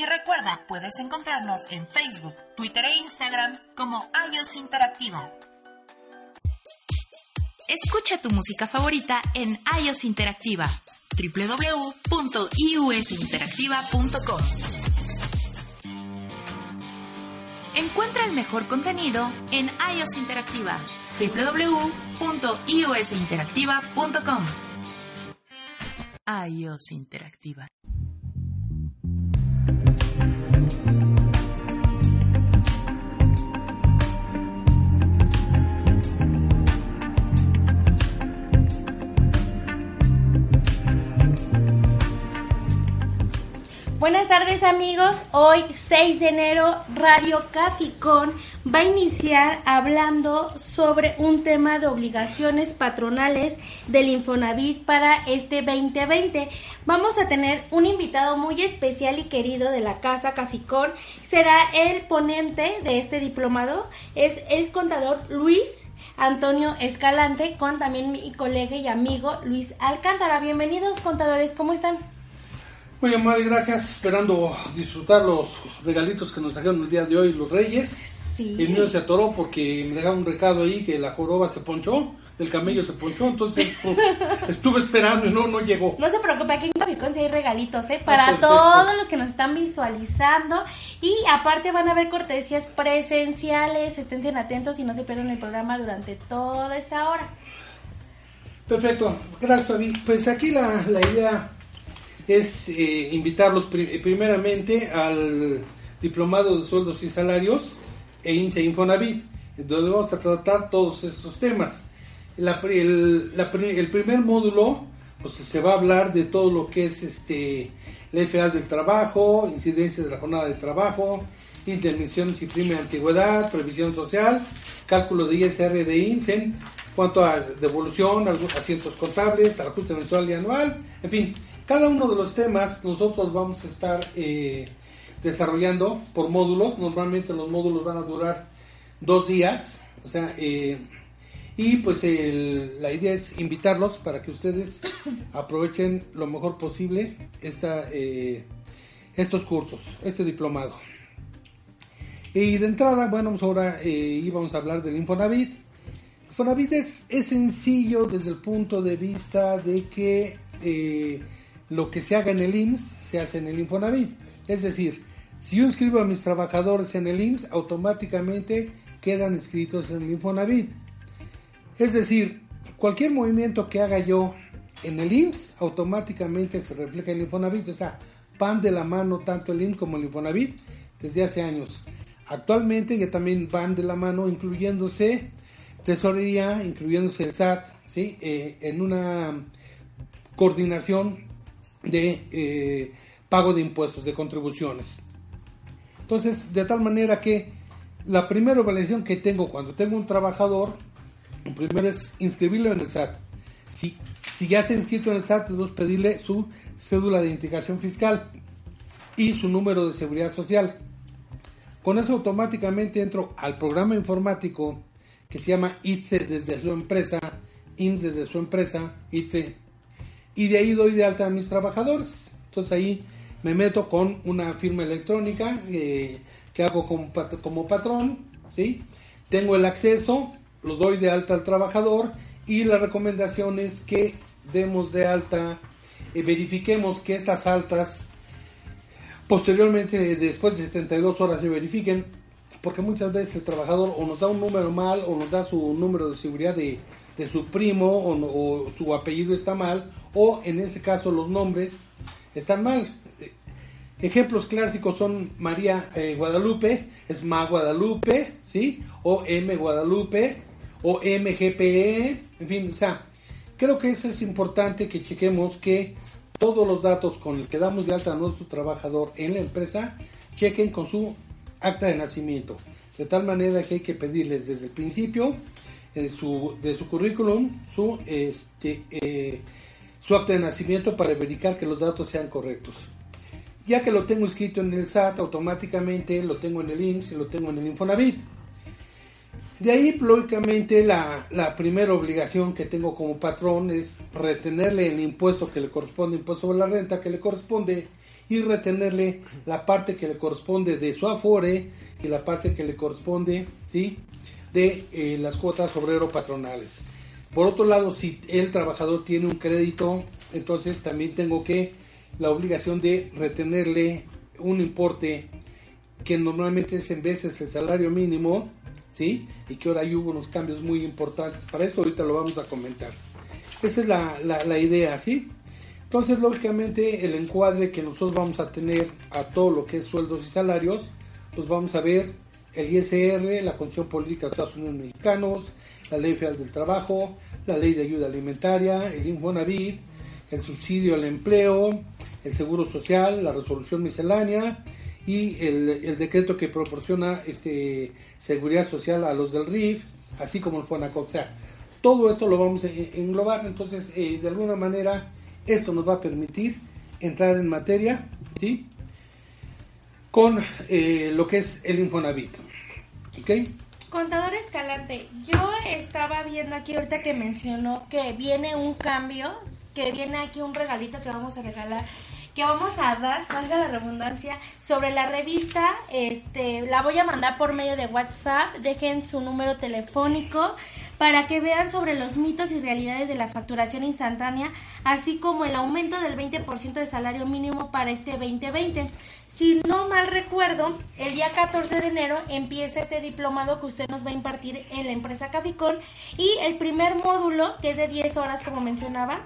Y recuerda, puedes encontrarnos en Facebook, Twitter e Instagram como iOS Interactiva. Escucha tu música favorita en iOS Interactiva www.iusinteractiva.com. Encuentra el mejor contenido en iOS Interactiva www.iusinteractiva.com. iOS Interactiva. Buenas tardes amigos, hoy 6 de enero Radio Caficón va a iniciar hablando sobre un tema de obligaciones patronales del Infonavit para este 2020. Vamos a tener un invitado muy especial y querido de la Casa Caficón, será el ponente de este diplomado, es el contador Luis Antonio Escalante con también mi colega y amigo Luis Alcántara. Bienvenidos contadores, ¿cómo están? Muy amable, gracias. Esperando disfrutar los regalitos que nos trajeron el día de hoy los Reyes. Sí. El mío se atoró porque me dejaron un recado ahí que la joroba se ponchó, el camello se ponchó, entonces pues, estuve esperando y no, no llegó. No se preocupe, aquí en Capicón sí hay regalitos, ¿eh? Para perfecto. todos los que nos están visualizando. Y aparte van a haber cortesías presenciales. Estén atentos y no se pierdan el programa durante toda esta hora. Perfecto, gracias Fabi. Pues aquí la, la idea es eh, invitarlos pri- primeramente al diplomado de sueldos y salarios e INSE Infonavit, donde vamos a tratar todos estos temas. La el, la el primer módulo, pues se va a hablar de todo lo que es este ley federal del trabajo, incidencias de la jornada de trabajo, intervenciones y crimen de antigüedad, previsión social, cálculo de ISR de INSEN, cuanto a devolución, asientos contables, ajuste mensual y anual, en fin, cada uno de los temas nosotros vamos a estar eh, desarrollando por módulos. Normalmente los módulos van a durar dos días. O sea, eh, y pues el- la idea es invitarlos para que ustedes aprovechen lo mejor posible esta, eh, estos cursos, este diplomado. Y de entrada, bueno, pues ahora íbamos a hablar del Infonavit. Infonavit es, es sencillo desde el punto de vista de que lo que se haga en el IMSS se hace en el Infonavit. Es decir, si yo inscribo a mis trabajadores en el IMSS, automáticamente quedan inscritos en el Infonavit. Es decir, cualquier movimiento que haga yo en el IMSS, automáticamente se refleja en el Infonavit. O sea, van de la mano tanto el IMSS como el Infonavit desde hace años. Actualmente ya también van de la mano, incluyéndose tesorería, incluyéndose el SAT, ¿sí? Eh, en una coordinación de eh, pago de impuestos, de contribuciones. Entonces, de tal manera que la primera evaluación que tengo cuando tengo un trabajador, primero es inscribirlo en el SAT. Si, si ya se ha inscrito en el SAT, debemos pedirle su cédula de identificación fiscal y su número de seguridad social. Con eso automáticamente entro al programa informático que se llama ITSE desde su empresa, IMSS desde su empresa, ITSE, y de ahí doy de alta a mis trabajadores. Entonces ahí me meto con una firma electrónica eh, que hago como, pat- como patrón, ¿sí? Tengo el acceso, lo doy de alta al trabajador y la recomendación es que demos de alta, eh, verifiquemos que estas altas posteriormente, después de 72 horas, se verifiquen, porque muchas veces el trabajador o nos da un número mal o nos da su número de seguridad de, de su primo o, o su apellido está mal o en ese caso los nombres están mal. Ejemplos clásicos son María eh, Guadalupe, es Ma Guadalupe, ¿sí? O M Guadalupe, o MGPE, en fin, o sea, creo que eso es importante que chequemos que todos los datos con el que damos de alta a nuestro trabajador en la empresa chequen con su acta de nacimiento. De tal manera que hay que pedirles desde el principio eh, su, de su currículum su, este, eh, su acta de nacimiento para verificar que los datos sean correctos. Ya que lo tengo escrito en el SAT, automáticamente lo tengo en el IMSS y lo tengo en el Infonavit. De ahí, lógicamente, la, la primera obligación que tengo como patrón es retenerle el impuesto que le corresponde, impuesto sobre la renta que le corresponde, y retenerle la parte que le corresponde de su afore y la parte que le corresponde, ¿sí? De eh, las cuotas obrero patronales. Por otro lado, si el trabajador tiene un crédito, entonces también tengo que la obligación de retenerle un importe que normalmente es en veces el salario mínimo, ¿sí? Y que ahora hay unos cambios muy importantes. Para esto ahorita lo vamos a comentar. Esa es la, la, la idea, ¿sí? Entonces, lógicamente, el encuadre que nosotros vamos a tener a todo lo que es sueldos y salarios, pues vamos a ver el ISR, la Constitución Política de Estados Unidos Mexicanos, la Ley Federal del Trabajo, la Ley de Ayuda Alimentaria, el Infonavit, el subsidio al empleo, el Seguro Social, la resolución miscelánea y el, decreto que proporciona este seguridad social a los del RIF, así como el FONACOC. O sea, todo esto lo vamos a englobar, entonces eh, de alguna manera esto nos va a permitir entrar en materia, ¿sí? Con eh, lo que es el Infonavit. ¿Ok? Contador Escalante, yo estaba viendo aquí ahorita que mencionó que viene un cambio, que viene aquí un regalito que vamos a regalar que vamos a dar, valga la redundancia, sobre la revista. Este, la voy a mandar por medio de WhatsApp. Dejen su número telefónico para que vean sobre los mitos y realidades de la facturación instantánea, así como el aumento del 20% de salario mínimo para este 2020. Si no mal recuerdo, el día 14 de enero empieza este diplomado que usted nos va a impartir en la empresa Caficón y el primer módulo, que es de 10 horas como mencionaba,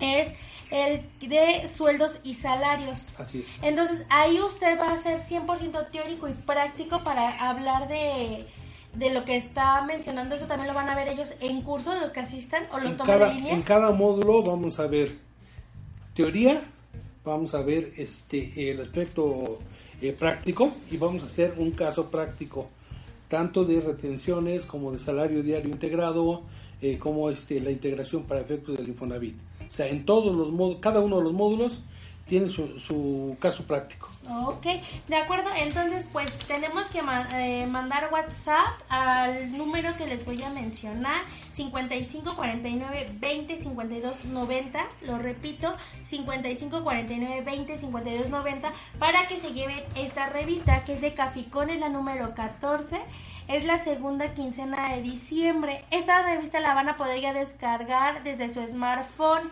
es el de sueldos y salarios. Así es. Entonces ahí usted va a ser 100% teórico y práctico para hablar de, de lo que está mencionando. Eso también lo van a ver ellos en curso, los que asistan o lo toman cada, en línea. En cada módulo vamos a ver teoría, vamos a ver este el aspecto eh, práctico y vamos a hacer un caso práctico tanto de retenciones como de salario diario integrado, eh, como este la integración para efectos del Infonavit. O sea, en todos los cada uno de los módulos tiene su, caso práctico. Ok, de acuerdo. Entonces, pues tenemos que eh, mandar WhatsApp al número que les voy a mencionar, 5549 20 52 90. Lo repito, 5549 20 52 90 para que se lleven esta revista que es de Caficón, es la número 14. Es la segunda quincena de diciembre. Esta revista la van a poder ya descargar desde su smartphone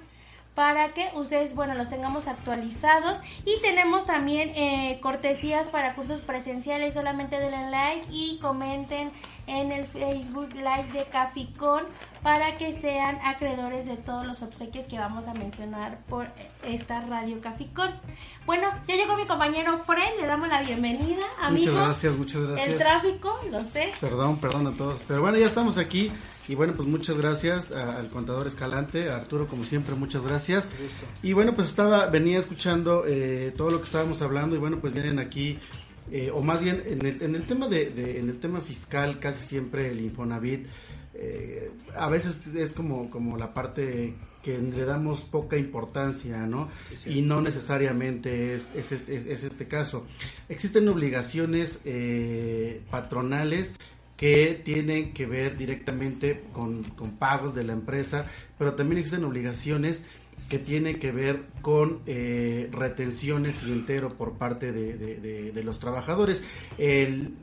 para que ustedes, bueno, los tengamos actualizados. Y tenemos también eh, cortesías para cursos presenciales. Solamente denle like y comenten en el Facebook Live de Caficón para que sean acreedores de todos los obsequios que vamos a mencionar por esta Radio Caficón. Bueno, ya llegó mi compañero Fred, le damos la bienvenida. Amigo, muchas gracias, muchas gracias. El tráfico, lo sé. Perdón, perdón a todos. Pero bueno, ya estamos aquí. Y bueno, pues muchas gracias al contador Escalante, a Arturo, como siempre, muchas gracias. Y bueno, pues estaba, venía escuchando eh, todo lo que estábamos hablando y bueno, pues vienen aquí eh, o más bien en el, en el tema de, en el tema fiscal casi siempre el Infonavit eh, a veces es como como la parte que le damos poca importancia no y no necesariamente es es, es, este caso. Existen obligaciones eh, patronales que tienen que ver directamente con, con pagos de la empresa pero también existen obligaciones que tiene que ver con eh, retenciones y entero por parte de, los trabajadores. El,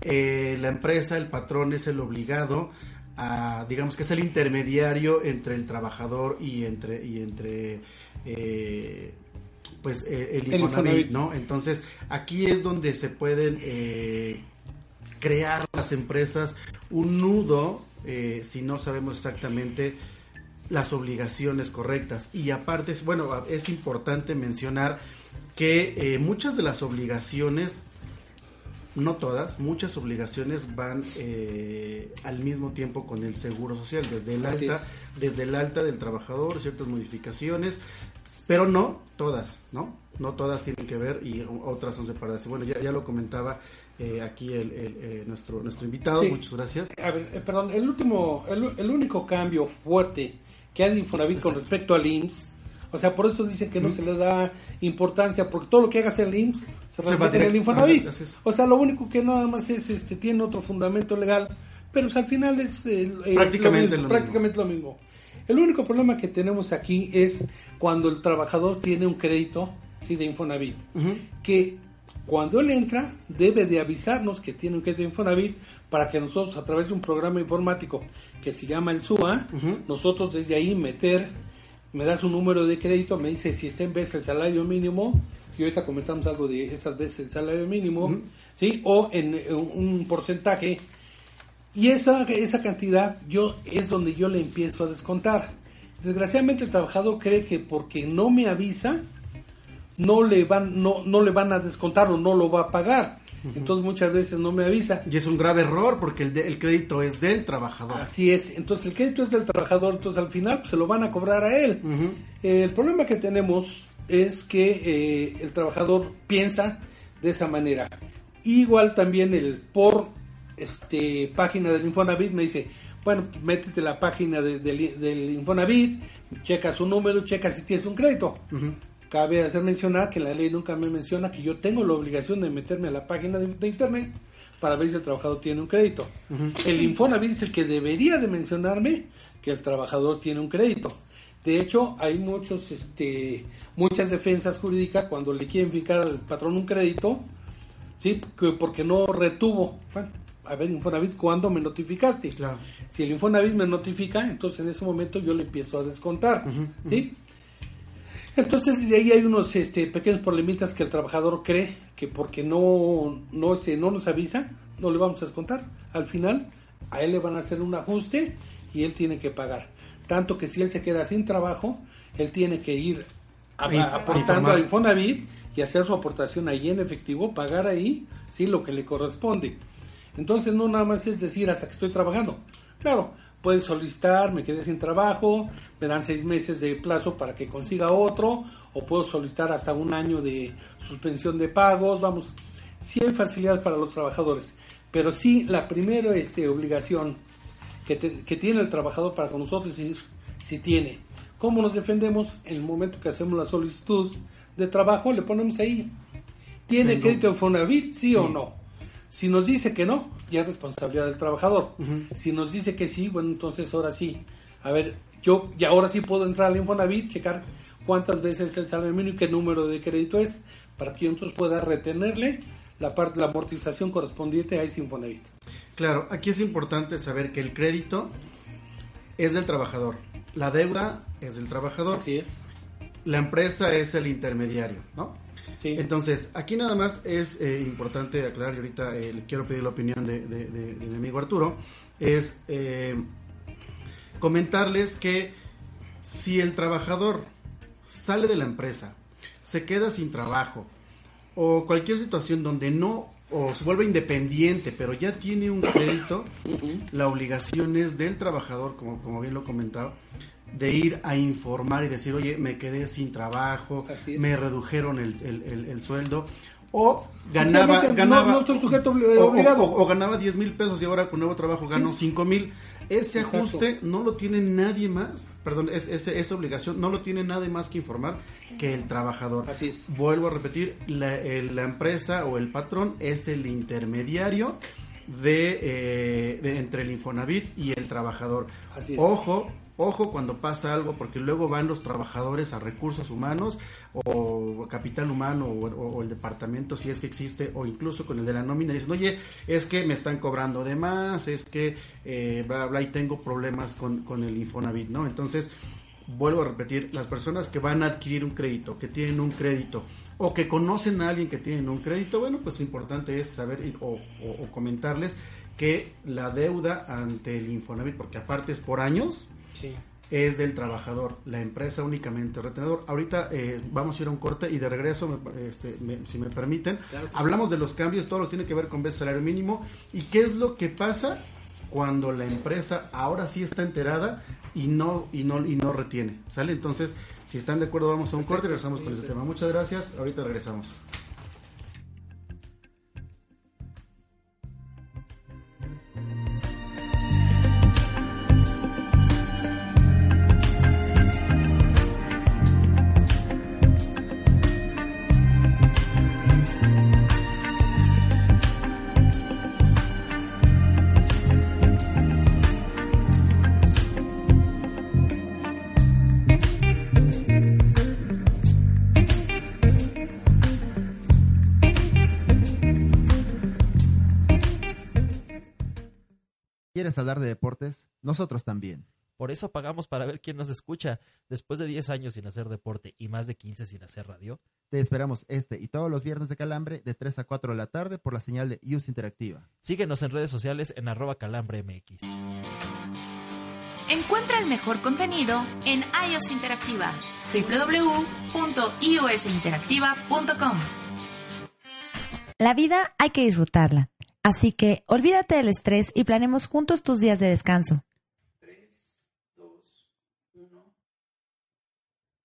eh, la empresa, el patrón es el obligado a, digamos que es el intermediario entre el trabajador y entre, y entre eh, pues el, Infonavit, ¿no? Entonces, aquí es donde se pueden crear las empresas un nudo, si no sabemos exactamente las obligaciones correctas. Y aparte, bueno, es importante mencionar que eh, muchas de las obligaciones, no todas, muchas obligaciones van eh, al mismo tiempo con el seguro social, desde el alta, desde el alta del trabajador, ciertas modificaciones, pero no todas, ¿no? No todas tienen que ver y otras son separadas. Bueno, ya, ya lo comentaba eh, aquí el, nuestro nuestro invitado. Muchas gracias. A ver, perdón, el último, el, el, único cambio fuerte que hay de Infonavit con respecto al IMSS. O sea, por eso dicen que no se le da importancia, porque todo lo que hagas en el IMSS se, repite en el Infonavit. o sea, lo único que nada más es, este, tiene otro fundamento legal, pero al final es prácticamente, lo, prácticamente lo mismo. El único problema que tenemos aquí es cuando el trabajador tiene un crédito sí, de Infonavit, que cuando él entra debe de avisarnos que tiene un crédito de Infonavit para que nosotros a través de un programa informático que se llama el SUA, nosotros desde ahí meter, me das un número de crédito, me dice si está en vez el salario mínimo, y ahorita comentamos algo de estas veces el salario mínimo, ¿sí? O en, en un porcentaje y esa, esa cantidad yo es donde yo le empiezo a descontar. Desgraciadamente el trabajador cree que porque no me avisa, no le van, no, no le van a descontar o no lo va a pagar. Entonces muchas veces no me avisa. Y es un grave error porque el, el crédito es del trabajador. Así es, entonces el crédito es del trabajador, entonces al final pues, se lo van a cobrar a él. el problema que tenemos es que eh, el trabajador piensa de esa manera. Igual también el por este página del Infonavit me dice, bueno, métete la página del Infonavit, checa su número, checa si tienes un crédito. Cabe hacer mencionar que la ley nunca me menciona que yo tengo la obligación de meterme a la página de, internet para ver si el trabajador tiene un crédito. El Infonavit es el que debería de mencionarme que el trabajador tiene un crédito. De hecho, hay muchos, este, muchas defensas jurídicas cuando le quieren fijar al patrón un crédito, sí, porque no retuvo. Bueno, a ver, Infonavit, ¿cuándo me notificaste? Claro. Si el Infonavit me notifica, entonces en ese momento yo le empiezo a descontar, ¿sí? Entonces, desde ahí hay unos este, pequeños problemitas que el trabajador cree que porque no, no, este, no nos avisa, no le vamos a descontar. Al final, a él le van a hacer un ajuste y él tiene que pagar. Tanto que si él se queda sin trabajo, él tiene que ir aportando al Infonavit y hacer su aportación ahí en efectivo, pagar ahí, sí, lo que le corresponde. Entonces no nada más es decir hasta que estoy trabajando. Claro, pueden solicitar, me quedé sin trabajo, me dan seis meses de plazo para que consiga otro, o puedo solicitar hasta un año de suspensión de pagos, vamos, sí hay facilidad para los trabajadores, pero sí la primera este, obligación que, que tiene el trabajador para con nosotros es si tiene. ¿Cómo nos defendemos? En el momento que hacemos la solicitud de trabajo, le ponemos ahí, ¿tiene crédito en Fonavit, sí, o no? Si nos dice que no, ya es responsabilidad del trabajador. Si nos dice que sí, bueno, entonces ahora sí. A ver, yo ya ahora sí puedo entrar al Infonavit, checar cuántas veces el salario mínimo y qué número de crédito es, para que entonces pueda retenerle la parte la amortización correspondiente a ese Infonavit. Claro, aquí es importante saber que el crédito es del trabajador, la deuda es del trabajador. Así es. La empresa es el intermediario, ¿no? Entonces, aquí nada más es eh, importante aclarar, y ahorita eh, le quiero pedir la opinión de, mi amigo Arturo, es eh, comentarles que si el trabajador sale de la empresa, se queda sin trabajo, o cualquier situación donde no o se vuelve independiente, pero ya tiene un crédito, la obligación es del trabajador, como, como bien lo comentaba, de ir a informar y decir, oye, me quedé sin trabajo, me redujeron el, sueldo, o ganaba, ganaba sujeto obligado. O, ganaba 10 mil pesos y ahora con nuevo trabajo gano 5 mil. Ese ajuste no lo tiene nadie más, perdón, es, esa obligación no lo tiene nadie más que informar que el trabajador. Así es. Vuelvo a repetir, la, empresa o el patrón es el intermediario de, eh, de, entre el Infonavit y el trabajador. Así es. Ojo, Ojo cuando pasa algo, porque luego van los trabajadores a recursos humanos o capital humano o, el departamento, si es que existe, o incluso con el de la nómina, y dicen, oye, es que me están cobrando de más, es que eh, bla, bla, y tengo problemas con, con el Infonavit, ¿no? Entonces, vuelvo a repetir, las personas que van a adquirir un crédito, que tienen un crédito, o que conocen a alguien que tiene un crédito, bueno, pues lo importante es saber o, o, comentarles que la deuda ante el Infonavit, porque aparte es por años, es del trabajador, la empresa únicamente retenedor. Ahorita eh, vamos a ir a un corte y de regreso, este, si me permiten, hablamos de los cambios, todo lo que tiene que ver con vez salario mínimo y qué es lo que pasa cuando la empresa ahora sí está enterada y no y no y no retiene, ¿sale? Entonces, si están de acuerdo, vamos a un corte y regresamos con ese tema. Muchas gracias. Ahorita regresamos. ¿Quieres hablar de deportes? Nosotros también. Por eso pagamos para ver quién nos escucha. Después de 10 años sin hacer deporte y más de 15 sin hacer radio. Te esperamos este y todos los viernes de Calambre de 3 a 4 de la tarde por la señal de Use Interactiva. Síguenos en redes sociales en arroba calambremx. Encuentra el mejor contenido en iOS Interactiva. www.iosinteractiva.com La vida hay que disfrutarla. Así que olvídate del estrés y planemos juntos tus días de descanso.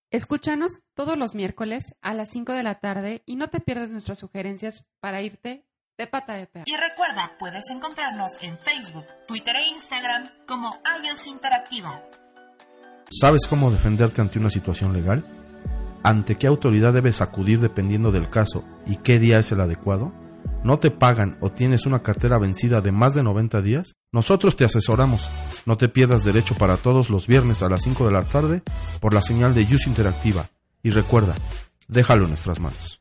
Escúchanos todos los miércoles a las 5 de la tarde y no te pierdas nuestras sugerencias para irte de pata de perro. Y recuerda, puedes encontrarnos en Facebook, Twitter e Instagram como iOS Interactiva. ¿Sabes cómo defenderte ante una situación legal? ¿Ante qué autoridad debes acudir dependiendo del caso y qué día es el adecuado? ¿No te pagan o tienes una cartera vencida de más de 90 días? Nosotros te asesoramos. No te pierdas derecho para todos los viernes a las 5 de la tarde por la señal de Use Interactiva. Y recuerda, déjalo en nuestras manos.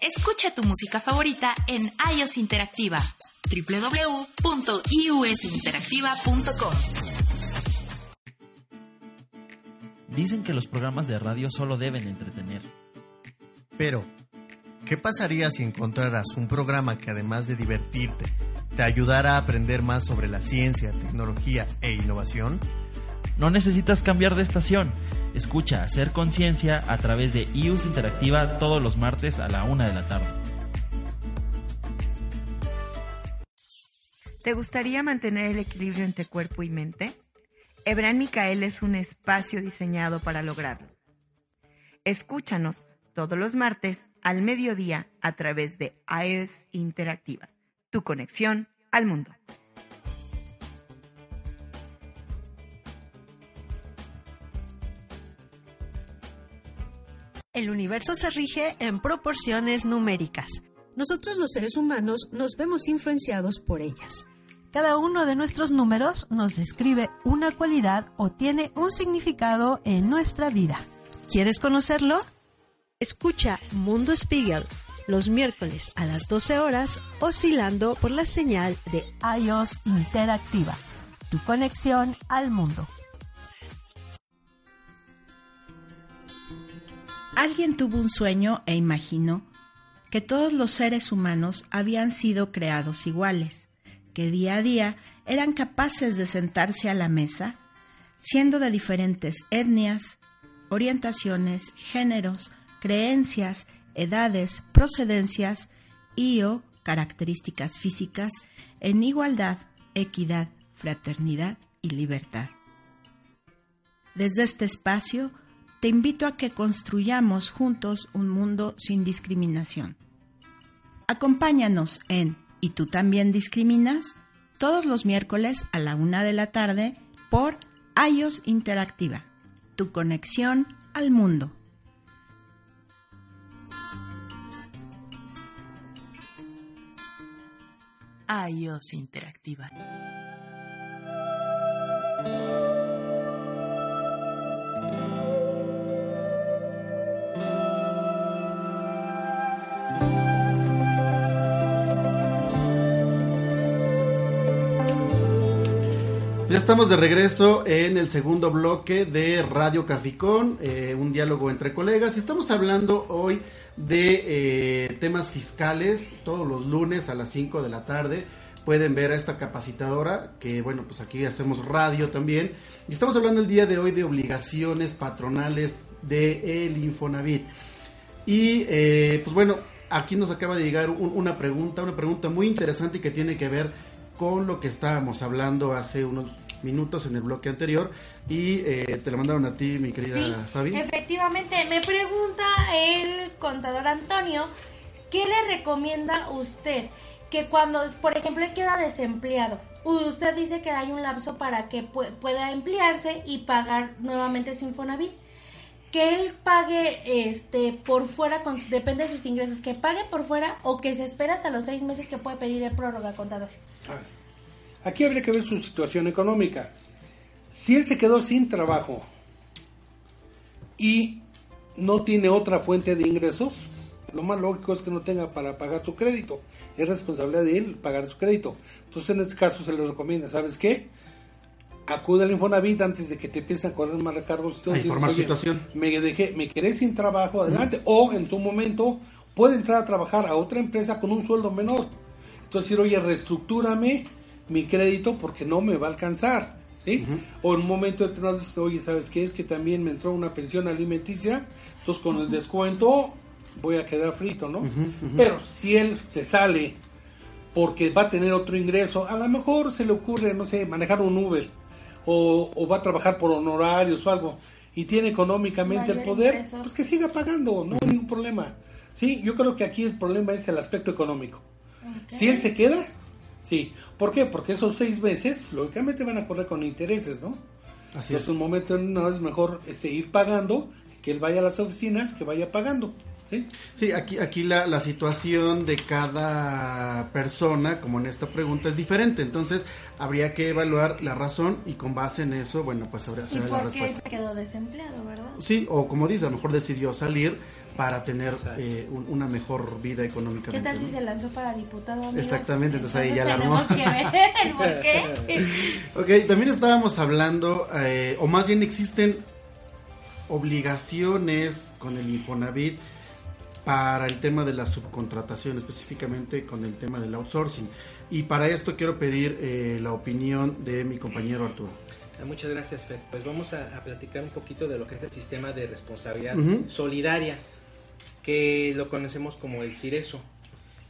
Escucha tu música favorita en iOS Interactiva. www.iusinteractiva.com Dicen que los programas de radio solo deben entretener. Pero, ¿qué pasaría si encontraras un programa que además de divertirte, te ayudara a aprender más sobre la ciencia, tecnología e innovación? No necesitas cambiar de estación. Escucha Hacer Conciencia a través de IUS Interactiva todos los martes a la una de la tarde. ¿Te gustaría mantener el equilibrio entre cuerpo y mente? Ebran Micael es un espacio diseñado para lograrlo. Escúchanos todos los martes al mediodía a través de AES Interactiva, tu conexión al mundo. El universo se rige en proporciones numéricas. Nosotros los seres humanos nos vemos influenciados por ellas. Cada uno de nuestros números nos describe una cualidad o tiene un significado en nuestra vida. ¿Quieres conocerlo? Escucha Mundo Spiegel los miércoles a las 12 horas oscilando por la señal de iOS Interactiva, tu conexión al mundo. Alguien tuvo un sueño e imaginó que todos los seres humanos habían sido creados iguales, que día a día eran capaces de sentarse a la mesa, siendo de diferentes etnias, orientaciones, géneros, creencias, edades, procedencias y o características físicas en igualdad, equidad, fraternidad y libertad. Desde este espacio, te invito a que construyamos juntos un mundo sin discriminación. Acompáñanos en ¿Y tú también discriminas? todos los miércoles a la una de la tarde por iOS Interactiva, tu conexión al mundo. iOS Interactiva. Ya estamos de regreso en el segundo bloque de Radio Caficón, eh, un diálogo entre colegas. Estamos hablando hoy de eh, temas fiscales, todos los lunes a las 5 de la tarde. Pueden ver a esta capacitadora, que bueno, pues aquí hacemos radio también. Y estamos hablando el día de hoy de obligaciones patronales de el Infonavit. Y eh, pues bueno, aquí nos acaba de llegar un- una pregunta, una pregunta muy interesante que tiene que ver con lo que estábamos hablando hace unos minutos en el bloque anterior y eh, te lo mandaron a ti, mi querida Sí, Fabi. efectivamente. Me pregunta el contador Antonio, ¿qué le recomienda usted? Que cuando, por ejemplo, él queda desempleado, usted dice que hay un lapso para que pu- pueda emplearse y pagar nuevamente su Infonavit. Que él pague este por fuera, con, depende de sus ingresos, que pague por fuera o que se espera hasta los seis meses que puede pedir el prórroga, contador. Aquí habría que ver su situación económica. Si él se quedó sin trabajo y no tiene otra fuente de ingresos, lo más lógico es que no tenga para pagar su crédito. Es responsabilidad de él pagar su crédito. Entonces, en este caso se le recomienda, ¿sabes qué? Acude al Infonavit antes de que te empiecen a correr más recargos. A informar Oye, situación. Me, dejé, me quedé sin trabajo, adelante. O en su momento puede entrar a trabajar a otra empresa con un sueldo menor. Entonces, decir, oye, reestructúrame mi crédito porque no me va a alcanzar. ¿sí? O en un momento determinado dices, oye, ¿sabes qué? Es que también me entró una pensión alimenticia, entonces con el descuento voy a quedar frito, ¿no? Pero si él se sale porque va a tener otro ingreso, a lo mejor se le ocurre, no sé, manejar un Uber o, o va a trabajar por honorarios o algo y tiene económicamente el poder, ingreso. pues que siga pagando, no hay ningún problema. Sí, yo creo que aquí el problema es el aspecto económico. Si él se queda, sí. ¿Por qué? Porque esos seis meses, lógicamente, van a correr con intereses, ¿no? Así Entonces, un momento no es mejor este, ir pagando, que él vaya a las oficinas, que vaya pagando. ¿sí? Sí, aquí, aquí la, la situación de cada persona, como en esta pregunta, es diferente. Entonces, habría que evaluar la razón y con base en eso, bueno, pues habría ¿Y saber la respuesta. se quedó desempleado, verdad? Sí, o como dice, a lo mejor decidió salir para tener eh, un- una mejor vida ¿Qué económicamente. tal si ¿no? se lanzó para diputado? amigo? Exactamente, entonces ahí ya la armó. que ver el por qué. Ok, también estábamos hablando, eh, o más bien existen obligaciones con el Infonavit para el tema de la subcontratación, específicamente con el tema del outsourcing. Y para esto quiero pedir eh, la opinión de mi compañero Arturo. Ah, Muchas gracias, Fer. Pues vamos a, a platicar un poquito de lo que es el sistema de responsabilidad solidaria, que lo conocemos como el CIRESO,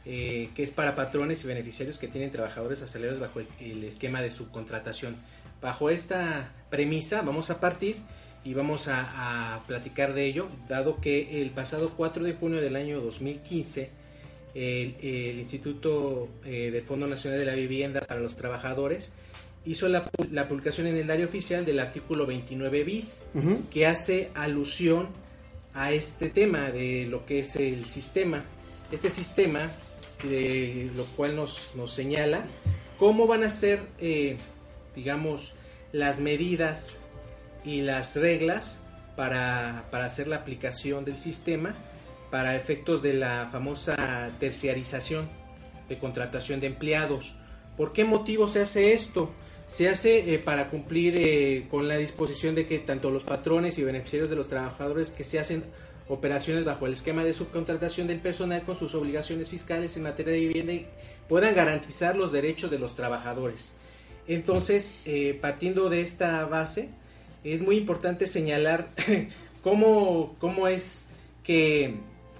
eh, que es para patrones y beneficiarios que tienen trabajadores asalariados bajo el, el esquema de subcontratación. Bajo esta premisa vamos a partir y vamos a, a platicar de ello, dado que el pasado 4 de junio del año 2015, el, el Instituto eh, del Fondo Nacional de la Vivienda para los Trabajadores hizo la, la publicación en el diario oficial del artículo 29 bis, que hace alusión a este tema de lo que es el sistema. Este sistema, de lo cual nos, nos señala cómo van a ser, eh, digamos, las medidas y las reglas para, para hacer la aplicación del sistema para efectos de la famosa terciarización de contratación de empleados. ¿Por qué motivo se hace esto? Se hace eh, para cumplir eh, con la disposición de que tanto los patrones y beneficiarios de los trabajadores que se hacen operaciones bajo el esquema de subcontratación del personal con sus obligaciones fiscales en materia de vivienda y puedan garantizar los derechos de los trabajadores. Entonces, eh, partiendo de esta base, es muy importante señalar cómo, cómo es que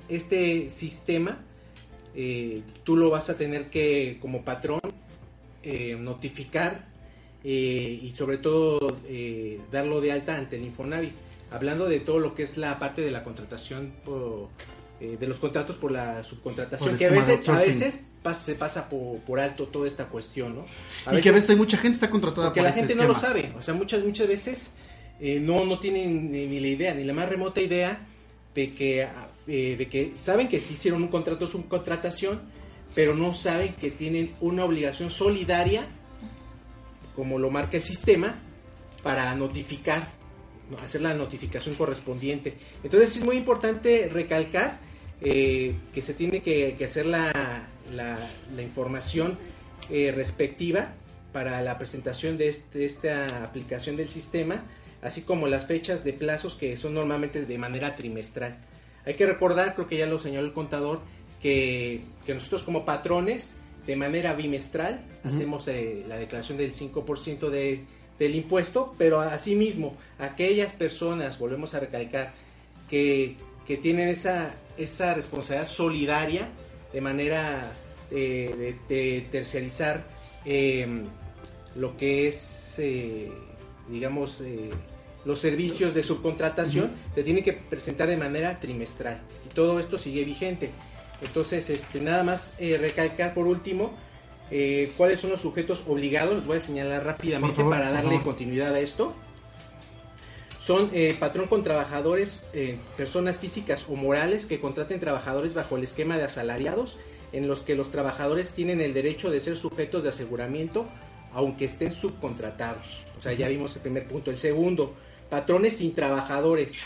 este sistema tú lo vas a tener que, como patrón, notificar eh, y sobre todo eh, darlo de alta ante el Infonavit. Hablando de todo lo que es la parte de la contratación, por, eh, de los contratos por la subcontratación, Por que a veces, a veces pas- se pasa por, por alto toda esta cuestión, ¿no? y que a veces hay mucha gente está contratada por la gente no lo sabe. O sea, muchas, muchas veces eh, no, no tienen ni, la idea, ni la más remota idea de que, ah, eh, de que saben que sí hicieron un contrato de subcontratación, pero no saben que tienen una obligación solidaria, como lo marca el sistema, para notificar, ¿no? hacer la notificación correspondiente. Entonces es muy importante recalcar eh, que se tiene que, hacer la, la- la información eh, respectiva para la presentación de, este- esta aplicación del sistema, así como las fechas de plazos que son normalmente de manera trimestral. Hay que recordar, creo que ya lo señaló el contador, que, que nosotros como patrones, de manera bimestral, hacemos eh, la declaración del 5% de, del impuesto, pero asimismo, aquellas personas, volvemos a recalcar, que, que tienen esa, esa responsabilidad solidaria de manera eh, de, de terciarizar eh, lo que es, eh, digamos, eh, los servicios de subcontratación, te tienen que presentar de manera trimestral. Y todo esto sigue vigente. Entonces, este, nada más eh, recalcar por último eh, cuáles son los sujetos obligados. Los voy a señalar rápidamente favor, para darle continuidad a esto. Son eh, patrón con trabajadores, eh, personas físicas o morales que contraten trabajadores bajo el esquema de asalariados, en los que los trabajadores tienen el derecho de ser sujetos de aseguramiento, aunque estén subcontratados. O sea, ya vimos el primer punto. El segundo, patrones sin trabajadores.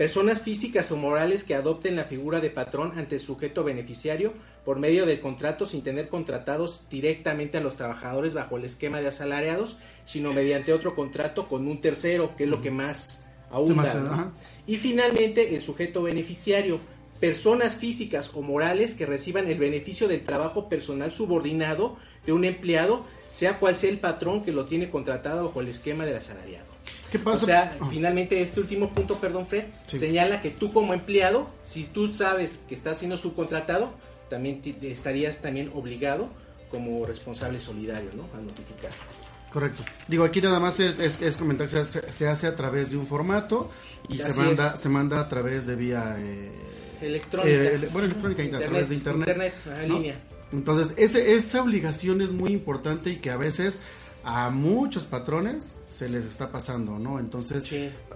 Personas físicas o morales que adopten la figura de patrón ante el sujeto beneficiario por medio del contrato sin tener contratados directamente a los trabajadores bajo el esquema de asalariados, sino mediante otro contrato con un tercero, que es lo que más abunda. más, ¿no? Y finalmente, el sujeto beneficiario, personas físicas o morales que reciban el beneficio del trabajo personal subordinado de un empleado, sea cual sea el patrón que lo tiene contratado bajo el esquema del asalariado. ¿Qué pasa? O sea, finalmente este último punto, perdón Fred, Sí. señala que tú como empleado, si tú sabes que estás siendo subcontratado, también estarías también obligado como responsable solidario, ¿no? A notificar. Correcto. Digo, aquí nada más es, es- es comentar que se, se hace a través de un formato y se manda, es. se manda a través de vía... eh, Electrónica. eh, bueno, electrónica, a través de internet. Internet, en ¿no? línea. Entonces, ese, esa obligación es muy importante y que a veces a muchos patrones se les está pasando, ¿no? Entonces,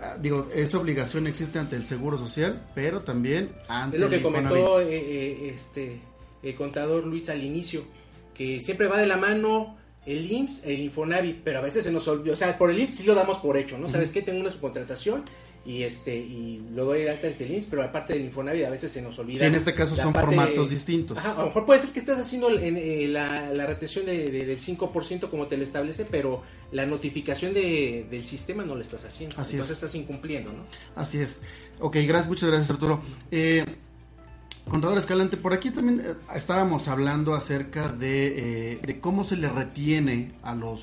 ah, digo, esa obligación existe ante el Seguro Social, pero también ante Es lo que el comentó eh, eh, este el contador Luis al inicio, que siempre va de la mano el IMSS, el Infonavit, pero a veces se nos olvida, o sea, por el IMSS sí lo damos por hecho, ¿no? ¿Sabes qué? Tengo una subcontratación y este y doy de alta ante el IMSS, pero aparte del Infonavit a veces se nos olvida. Sí, en este caso la son parte formatos distintos. Ajá, a lo mejor puede ser que estés haciendo el- en, eh, la, la retención de, de- del 5% como te lo establece, pero la notificación de- del sistema no lo estás haciendo. Así Entonces es. estás incumpliendo, ¿no? Así es. Ok, gracias, muchas gracias Arturo. Eh, Contador Escalante, por aquí también eh, estábamos hablando acerca de, eh, de cómo se le retiene a los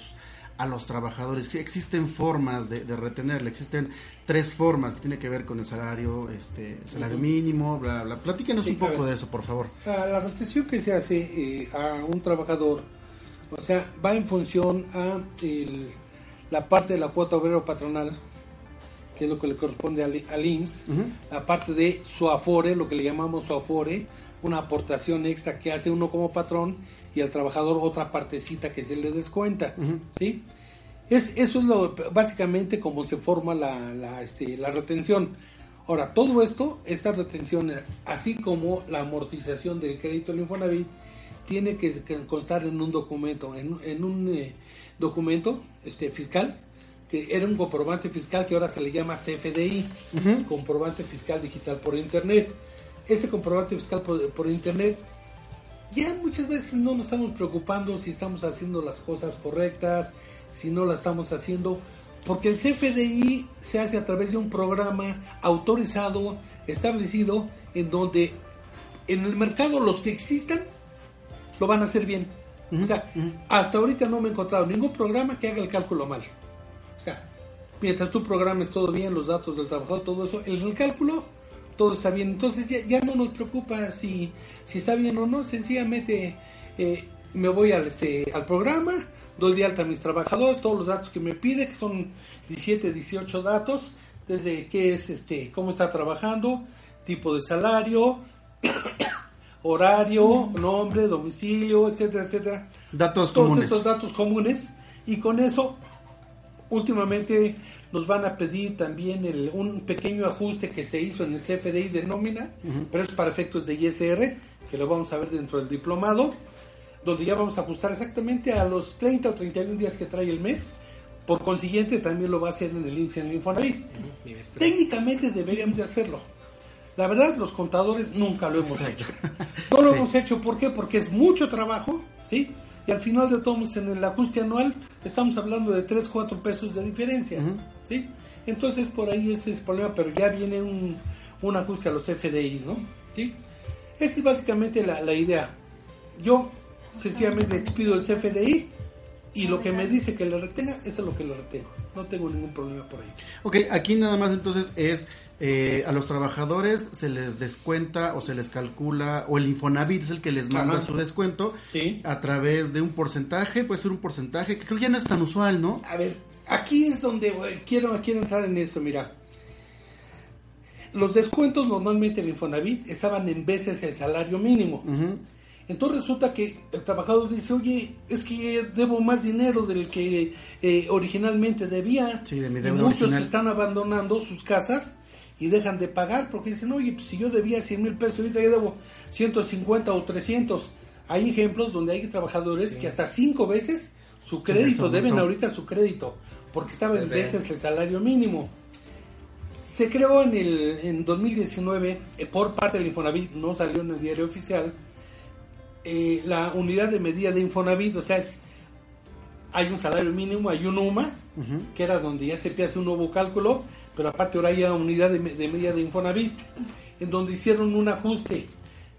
a los trabajadores. Existen formas de, de retenerle, existen tres formas que tiene que ver con el salario, este, el salario Ujú. mínimo, bla, bla. Platíquenos Sí, un poco ver. de eso, por favor. La retención que se hace eh, a un trabajador, o sea, va en función a el- la parte de la cuota obrero patronal, que es lo que le corresponde al, al IMSS, la parte de su afore, lo que le llamamos su afore, una aportación extra que hace uno como patrón y al trabajador otra partecita que se le descuenta, ¿sí? Es, eso es lo, básicamente como se forma la, la, este, la retención. Ahora, todo esto, esta retención, así como la amortización del crédito del Infonavit, tiene que, constar en un documento, en, en un eh, documento este, fiscal, que era un comprobante fiscal que ahora se le llama CFDI, comprobante fiscal digital por Internet. Este comprobante fiscal por, por Internet, ya muchas veces no nos estamos preocupando si estamos haciendo las cosas correctas, si no las estamos haciendo, porque el CFDI se hace a través de un programa autorizado, establecido, en donde en el mercado los que existan lo van a hacer bien. O sea, hasta ahorita no me he encontrado ningún programa que haga el cálculo mal. O sea, mientras tú programes todo bien, los datos del trabajador, todo eso, el, el cálculo, todo está bien. Entonces ya, ya no nos preocupa si, si está bien o no, sencillamente eh, me voy al, este, al programa, doy de alta a mis trabajadores, todos los datos que me pide, que son 17, 18 datos, desde qué es, este, cómo está trabajando, tipo de salario, horario, nombre, domicilio, etcétera, etcétera. Datos Todos comunes. estos datos comunes y con eso últimamente nos van a pedir también el- un pequeño ajuste que se hizo en el CFDI de nómina, Ujú. pero es para efectos de ISR, que lo vamos a ver dentro del diplomado, donde ya vamos a ajustar exactamente a los 30 o 31 días que trae el mes. Por consiguiente, también lo va a hacer en el IMSS y en el Infonavit. Técnicamente deberíamos de hacerlo. La verdad, los contadores nunca lo hemos hecho. No lo Sí. hemos hecho, ¿por qué? Porque es mucho trabajo, ¿sí? Y al final de todos, en el ajuste anual, estamos hablando de 3, 4 pesos de diferencia, ¿sí? Entonces, por ahí ese es el problema, pero ya viene un, un ajuste a los FDIs, ¿no? ¿Sí? Esa es básicamente la, la idea. Yo, sencillamente, expido el CFDI y lo que me dice que le retenga, eso es lo que le retengo. No tengo ningún problema por ahí. Ok, aquí nada más entonces es eh, a los trabajadores se les descuenta o se les calcula, o el Infonavit es el que les manda Ajá. su descuento a través de un porcentaje, puede ser un porcentaje que creo que ya no es tan usual, ¿no? A ver, aquí es donde quiero, quiero entrar en esto, mira. Los descuentos normalmente en Infonavit estaban en veces el salario mínimo. Entonces resulta que el trabajador dice, oye, es que debo más dinero del que eh, originalmente debía. Sí, de mi y deuda muchos original. están abandonando sus casas y dejan de pagar porque dicen, oye, pues si yo debía 100 mil pesos, ahorita ya debo 150 o 300. Hay ejemplos donde hay trabajadores que hasta cinco veces su crédito, deben ahorita su crédito, porque estaba en ve. veces el salario mínimo. Se creó en el en 2019 eh, por parte del Infonavit, no salió en el diario oficial, eh, la unidad de medida de Infonavit, o sea, es, hay un salario mínimo, hay un UMA, que era donde ya se empieza un nuevo cálculo, pero aparte ahora hay una unidad de, me- de Infonavit, en donde hicieron un ajuste.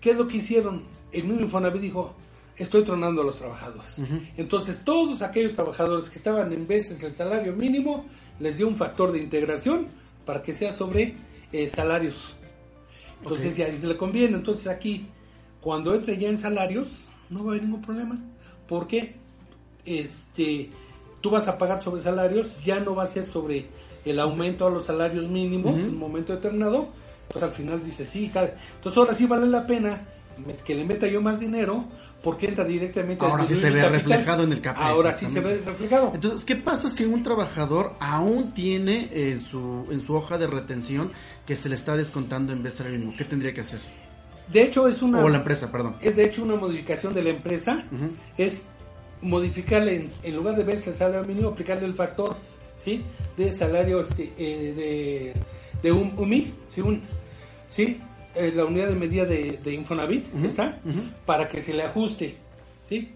¿Qué es lo que hicieron? El mismo Infonavit dijo, estoy tronando a los trabajadores. Entonces todos aquellos trabajadores que estaban en veces el salario mínimo, les dio un factor de integración para que sea sobre eh, salarios. Entonces Ok. ya se le conviene. Entonces aquí, cuando entre ya en salarios, no va a haber ningún problema. Porque este, tú vas a pagar sobre salarios, ya no va a ser sobre el aumento a los salarios mínimos en un momento determinado. Entonces al final dice, sí, cada- entonces ahora sí vale la pena que le meta yo más dinero porque entra directamente Ahora sí se ve capital. reflejado en el capital. Ahora sí se ve reflejado. Entonces, ¿qué pasa si un trabajador aún tiene en su, en su hoja de retención que se le está descontando en vez de salario mínimo? ¿Qué tendría que hacer? De hecho, es una. O la empresa, perdón. Es de hecho una modificación de la empresa. Es modificarle, en, en lugar de verse el salario mínimo, aplicarle el factor ¿sí? de salario este, eh, de, de un UMI, ¿sí? Un, ¿sí? Eh, la unidad de medida de, de Infonavit, ¿está? Para que se le ajuste. ¿sí?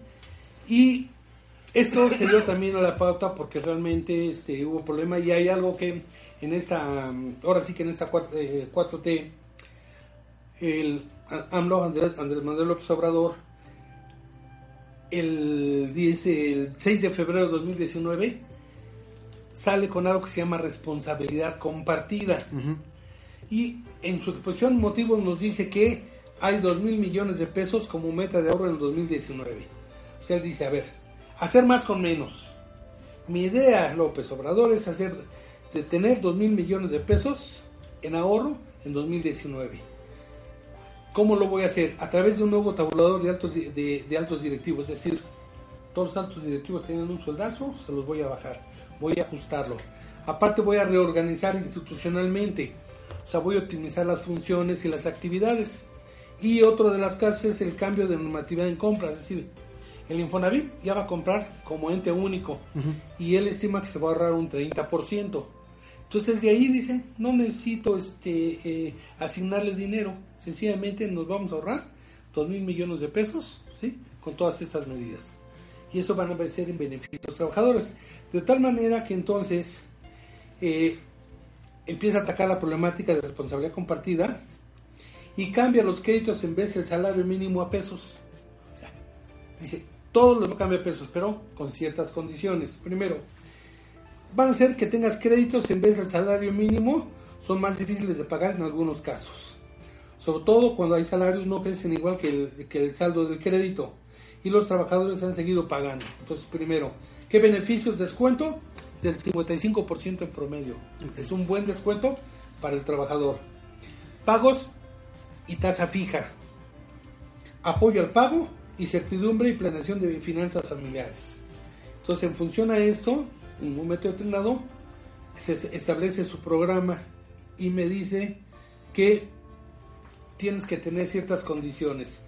Y esto se dio también a la pauta porque realmente este, hubo problema y hay algo que en esta, ahora sí que en esta cuat- eh, 4T, el AMLO, Andrés, Andrés Manuel López Obrador, el, 10, el 6 de febrero de 2019, sale con algo que se llama responsabilidad compartida. Y en su exposición motivos nos dice que hay 2 mil millones de pesos como meta de ahorro en el 2019. O sea, él dice, a ver, hacer más con menos. Mi idea, López Obrador, es hacer, de tener 2 mil millones de pesos en ahorro en 2019. ¿Cómo lo voy a hacer? A través de un nuevo tabulador de altos, de, de altos directivos. Es decir, todos los altos directivos tienen un sueldazo, se los voy a bajar. Voy a ajustarlo. Aparte voy a reorganizar institucionalmente. O sea, voy a optimizar las funciones y las actividades. Y otro de las casos es el cambio de normatividad en compras. Es decir, el Infonavit ya va a comprar como ente único. Y él estima que se va a ahorrar un 30%. Entonces de ahí dice, no necesito este eh, asignarle dinero, sencillamente nos vamos a ahorrar dos mil millones de pesos, ¿sí? Con todas estas medidas. Y eso van a ser en beneficio de los trabajadores. De tal manera que entonces eh, empieza a atacar la problemática de responsabilidad compartida y cambia los créditos en vez del salario mínimo a pesos. O sea, dice, todo lo cambia a pesos, pero con ciertas condiciones. Primero, van a ser que tengas créditos en vez del salario mínimo, son más difíciles de pagar en algunos casos. Sobre todo cuando hay salarios no crecen igual que el, que el saldo del crédito y los trabajadores han seguido pagando. Entonces, primero, ¿qué beneficios? Descuento del 55% en promedio. Es un buen descuento para el trabajador. Pagos y tasa fija. Apoyo al pago y certidumbre y planeación de finanzas familiares. Entonces, en función a esto, en un momento determinado, se establece su programa y me dice que tienes que tener ciertas condiciones.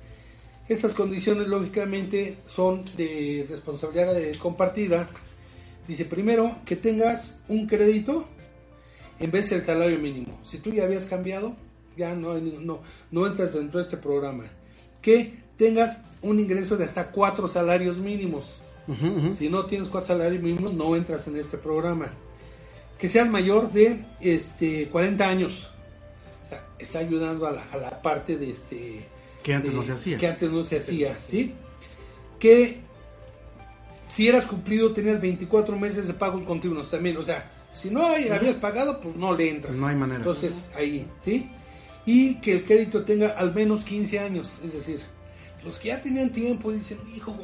Estas condiciones, lógicamente, son de responsabilidad compartida. Dice, primero, que tengas un crédito en vez del salario mínimo. Si tú ya habías cambiado, ya no, no, no entras dentro de este programa. Que tengas un ingreso de hasta cuatro salarios mínimos. Si no tienes cuatro salarios mínimos, no entras en este programa. Que seas mayor de este 40 años. O sea, está ayudando a la, a la parte de este. Que antes no se hacía. Que antes no se hacía, ¿sí? Que si eras cumplido tenías 24 meses de pagos continuos también. O sea, si no hay- habías pagado, pues no le entras. No hay manera. Entonces, ahí, ¿sí? Y que el crédito tenga al menos 15 años. Es decir, los que ya tenían tiempo dicen, hijo,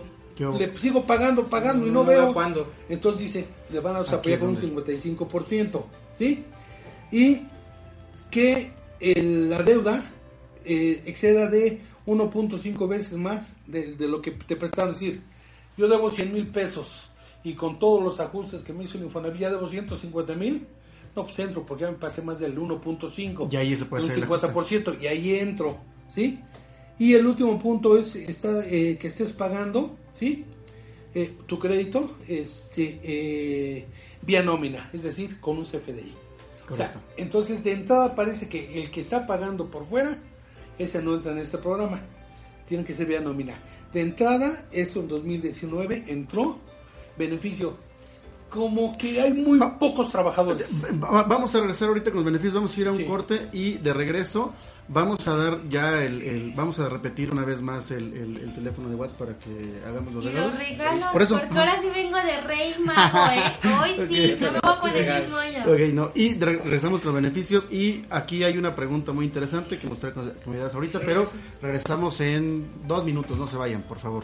le sigo pagando, pagando y no, No veo cuándo. Entonces dice, le van a apoyar con un donde- 55%, ¿sí? Y que el- la deuda eh, exceda de 1.5 veces más de, de lo que te prestaron. Es decir, yo debo 100 mil pesos y con todos los ajustes que me hizo el Infonavit ya debo 150 mil. No, pues entro porque ya me pasé más del 1.5. Y ahí se puede un hacer el 50% y ahí entro, ¿sí? Y el último punto es está, eh, que estés pagando, ¿sí? Eh, tu crédito este, eh, vía nómina, es decir, con un CFDI. O sea, entonces de entrada parece que el que está pagando por fuera, ese no entra en este programa. Tiene que ser vía nómina. De entrada, esto en 2019 entró beneficio. Como que hay muy pocos trabajadores. Va- Vamos a regresar ahorita con los beneficios, vamos a ir a un corte y de regreso vamos a dar ya el, el- vamos a repetir una vez más el, el- el teléfono de WhatsApp para que hagamos los Y regalos. los regalos, Por eso, porque ahora sí vengo de rey mago, ¿eh? Hoy sí, no me voy a poner mis moños. Ok, no. Y regresamos con los beneficios. Y aquí hay una pregunta muy interesante que gustaría que me das ahorita, pero regresamos en dos minutos. No se vayan, por favor.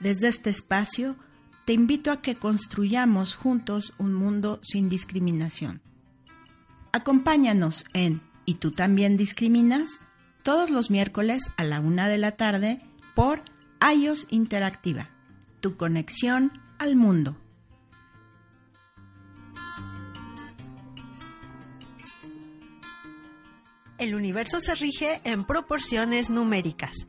Desde este espacio, te invito a que construyamos juntos un mundo sin discriminación. Acompáñanos en ¿Y tú también discriminas? todos los miércoles a la una de la tarde por iOS Interactiva, tu conexión al mundo. El universo se rige en proporciones numéricas.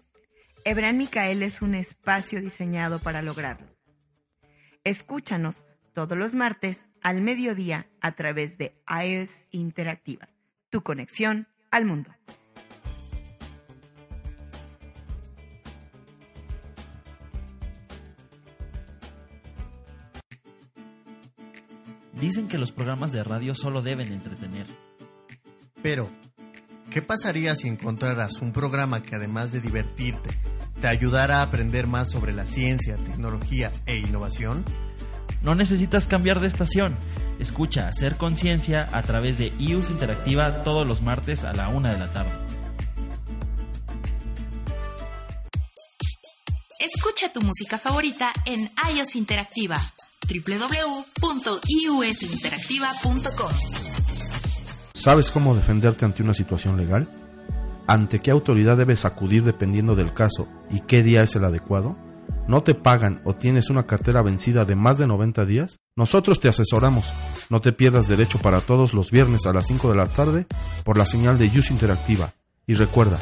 Hebran Micael es un espacio diseñado para lograrlo. Escúchanos todos los martes al mediodía a través de iOS Interactiva, tu conexión al mundo. Dicen que los programas de radio solo deben entretener. Pero, ¿qué pasaría si encontraras un programa que además de divertirte, te ayudara a aprender más sobre la ciencia, tecnología e innovación? No necesitas cambiar de estación. Escucha Hacer Conciencia a través de iUS Interactiva todos los martes a la una de la tarde. Escucha tu música favorita en iOS Interactiva www.iusinteractiva.com ¿Sabes cómo defenderte ante una situación legal? ¿Ante qué autoridad debes acudir dependiendo del caso y qué día es el adecuado? ¿No te pagan o tienes una cartera vencida de más de 90 días? Nosotros te asesoramos. No te pierdas derecho para todos los viernes a las 5 de la tarde por la señal de Use Interactiva. Y recuerda,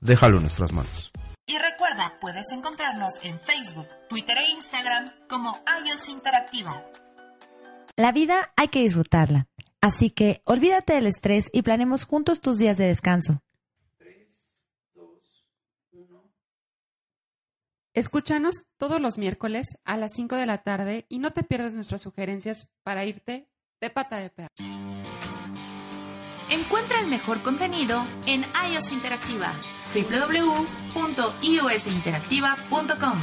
déjalo en nuestras manos. Y recuerda, puedes encontrarnos en Facebook, Twitter e Instagram como iOS Interactiva. La vida hay que disfrutarla. Así que olvídate del estrés y planemos juntos tus días de descanso. Escúchanos todos los miércoles a las 5 de la tarde y no te pierdas nuestras sugerencias para irte de pata de perro. Encuentra el mejor contenido en iOS Interactiva www.iosinteractiva.com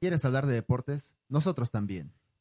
¿Quieres hablar de deportes? Nosotros también.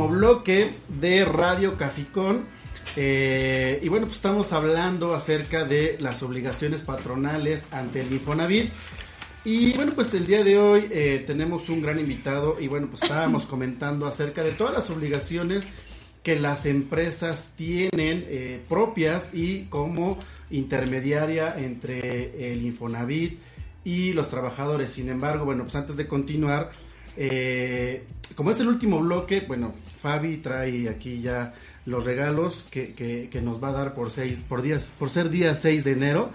último bloque de Radio Caficón. Eh, y bueno, pues estamos hablando acerca de las obligaciones patronales ante el Infonavit. Y bueno, pues el día de hoy eh, tenemos un gran invitado y bueno, pues estábamos comentando acerca de todas las obligaciones que las empresas tienen eh, propias y como intermediaria entre el Infonavit y los trabajadores. Sin embargo, bueno, pues antes de continuar, eh, como es el último bloque, bueno, Fabi trae aquí ya los regalos que, que, que nos va a dar por seis, por días, por ser día 6 de enero.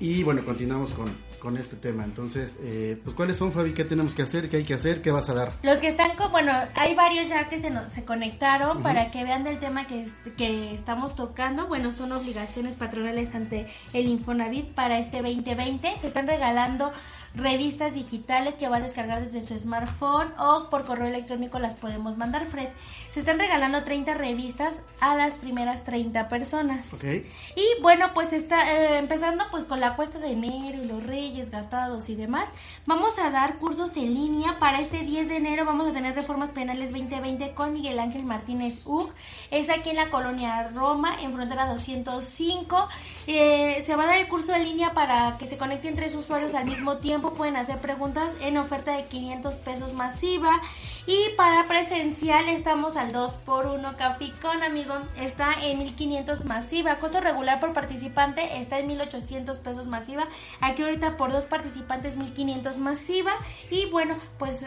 Y bueno, continuamos con, con este tema. Entonces, eh, pues ¿cuáles son, Fabi? ¿Qué tenemos que hacer? ¿Qué hay que hacer? ¿Qué vas a dar? Los que están, con, bueno, hay varios ya que se, no- se conectaron para que vean del tema que, que estamos tocando. Bueno, son obligaciones patronales ante el Infonavit para este 2020. Se están regalando revistas digitales que va a descargar desde su smartphone o por correo electrónico las podemos mandar, Fred. Se están regalando 30 revistas a las primeras 30 personas. Ok. Y bueno, pues está eh, empezando pues con la cuesta de enero y los reyes gastados y demás. Vamos a dar cursos en línea para este 10 de enero. Vamos a tener reformas penales 2020 con Miguel Ángel Martínez Ug. Es aquí en la colonia Roma, en frontera 205. Eh, se va a dar el curso en línea para que se conecten tres usuarios al mismo tiempo. Pueden hacer preguntas en oferta de 500 pesos masiva. Y para presencial estamos al 2 por 1 Caficón, amigo. Está en 1500 masiva. Costo regular por participante está en 1800 pesos masiva. Aquí ahorita por dos participantes 1500 masiva. Y bueno, pues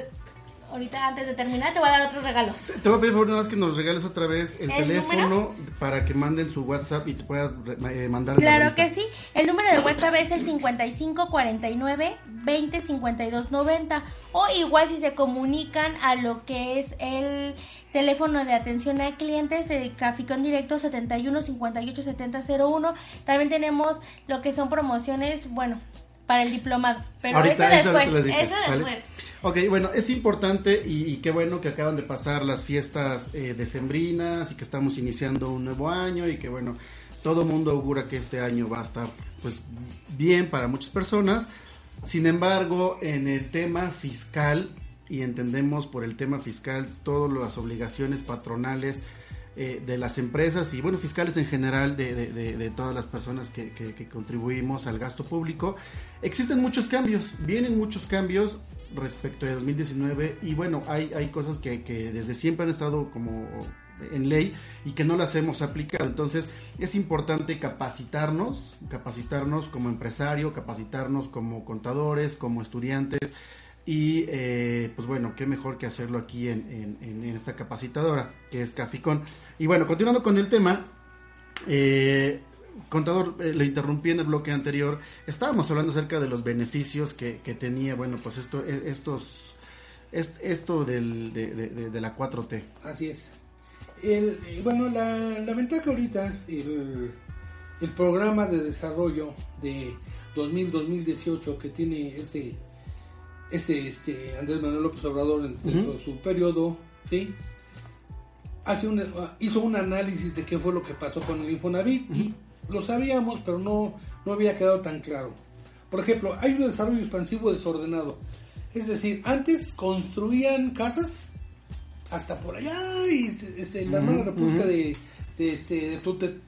ahorita antes de terminar te voy a dar otros regalos. Te voy a pedir por favor nada más que nos regales otra vez el, ¿El teléfono para que manden su WhatsApp y te puedas eh, mandar la Claro que sí. El número de WhatsApp es el 5549 20 52 90. O igual si se comunican a lo que es el teléfono de atención a clientes de Caficón Directo 71 58 70 01. También tenemos lo que son promociones, bueno, para el diplomado. Pero Ahorita eso después. eso ¿sale? Ok, bueno, es importante y, y qué bueno que acaban de pasar las fiestas eh, decembrinas y que estamos iniciando un nuevo año y que bueno, todo mundo augura que este año va a estar pues bien para muchas personas. Sin embargo, en el tema fiscal, y entendemos por el tema fiscal todas las obligaciones patronales eh, de las empresas y bueno, fiscales en general de, de- todas las personas que, que- que contribuimos al gasto público, existen muchos cambios, vienen muchos cambios respecto de 2019 y bueno, hay, hay cosas que, que desde siempre han estado como en ley y que no las hemos aplicado. Entonces es importante capacitarnos, capacitarnos como empresario, capacitarnos como contadores, como estudiantes y eh, pues bueno, qué mejor que hacerlo aquí en, en- esta capacitadora que es Caficón. Y bueno, continuando con el tema, eh, contador, eh, le interrumpí en el bloque anterior, estábamos hablando acerca de los beneficios que, tenía, bueno, pues esto, eh, estos, est- esto del, de, la 4T. Así es. Eh, bueno, la, la ventaja ahorita, el, el programa de desarrollo de 2000-2018 que tiene ese, ese este, Andrés Manuel López Obrador en- dentro de su periodo, ¿sí? Hace un, hizo un análisis de qué fue lo que pasó con el Infonavit y lo sabíamos, pero no, no había quedado tan claro. Por ejemplo, hay un desarrollo expansivo desordenado. Es decir, antes construían casas hasta por allá y este, la hermana Ujú, república ujú. de, de, este, de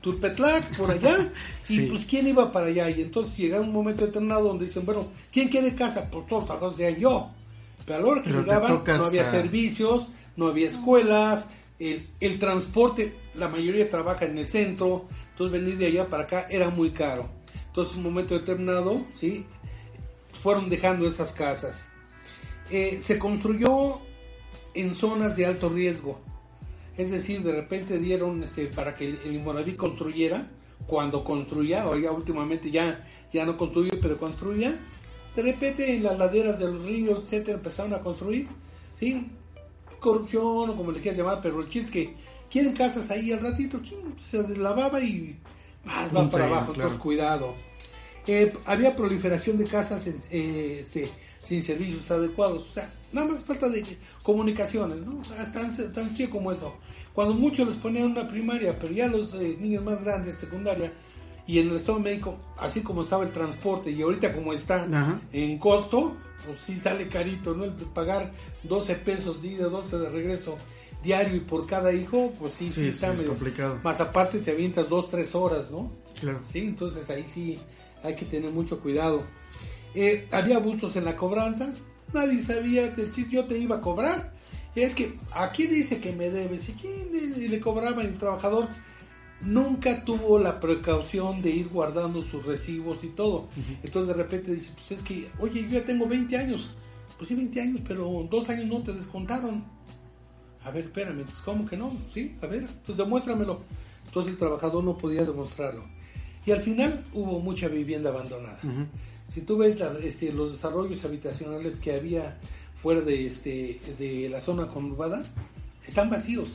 Tulpetlac por allá. Y Sí. pues quién iba para allá y entonces llega un momento determinado donde dicen bueno quién quiere casa pues todos los trabajadores decían yo pero a la hora que Pero llegaban no había hasta- servicios no había escuelas el, el transporte la mayoría trabaja en el centro entonces venir de allá para acá era muy caro. Entonces en un momento determinado sí fueron dejando esas casas. Eh, se construyó en zonas de alto riesgo. Es decir, de repente dieron este, para que el, el Infonavit construyera, cuando construía, o ya últimamente ya, ya no construye, pero construía, de repente en las laderas de los ríos, etcétera, empezaron a construir, ¿sí? Corrupción o como le quieras llamar, pero el chiste es que quieren casas ahí al ratito, se deslavaba y más va Un para abajo, claro. entonces cuidado. Eh, había proliferación de casas en- eh, este, sin servicios adecuados. O sea, nada más falta de comunicaciones, ¿no? Tan, tan sencillo como eso. Cuando muchos les ponían una primaria, pero ya los eh, niños más grandes, secundaria, y en el estado médico, así como estaba el transporte, y ahorita como está Ajá. en costo, pues sí sale carito, ¿no? El pagar 12 pesos de ida, 12 de regreso, diario y por cada hijo, pues sí, sí, Sí, está sí, es medio complicado. Más aparte te avientas dos, tres horas, ¿no? Claro. Sí, entonces ahí sí hay que tener mucho cuidado. Eh, había abusos en la cobranza, nadie sabía que el chiste yo te iba a cobrar. Es que aquí dice que me debes, y quién le, le cobraban el trabajador. Nunca tuvo la precaución de ir guardando sus recibos y todo. Entonces de repente dice, pues es que, oye, yo ya tengo 20 años. Pues sí, 20 años, pero dos años no te descontaron. A ver, espérame, ¿cómo que no? Sí, a ver, entonces demuéstramelo. Entonces el trabajador no podía demostrarlo. Y al final hubo mucha vivienda abandonada. Si tú ves las- este, los desarrollos habitacionales que había fuera de, este, de la zona conurbada, están vacíos.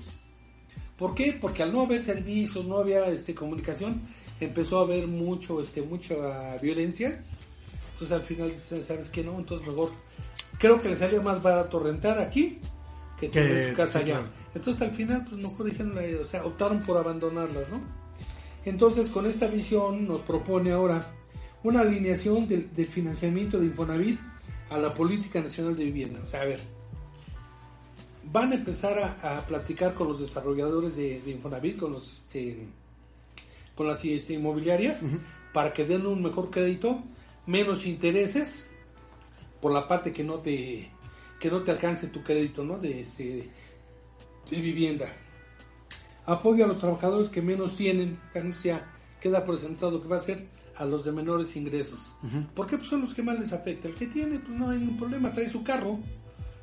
¿Por qué? Porque al no haber servicios, no había este, comunicación, empezó a haber mucho, este, mucha violencia. Entonces al final, ¿sabes qué? No, entonces mejor. Creo que le salió más barato rentar aquí que tener su casa allá. Entonces al final, pues mejor dijeron, eh, o sea, optaron por abandonarlas, ¿no? Entonces con esta visión nos propone ahora una alineación del, del financiamiento de Infonavit a la política nacional de vivienda. O sea, a ver, van a empezar a, a platicar con los desarrolladores de, de Infonavit, con los este, con las este, inmobiliarias, para que den un mejor crédito, menos intereses, por la parte que no te que no te alcance tu crédito, ¿no? De, este, de vivienda. Apoyo a los trabajadores que menos tienen, ya queda presentado que va a ser a los de menores ingresos. ¿Por qué? Pues son los que más les afecta. El que tiene, pues no hay ningún problema, trae su carro.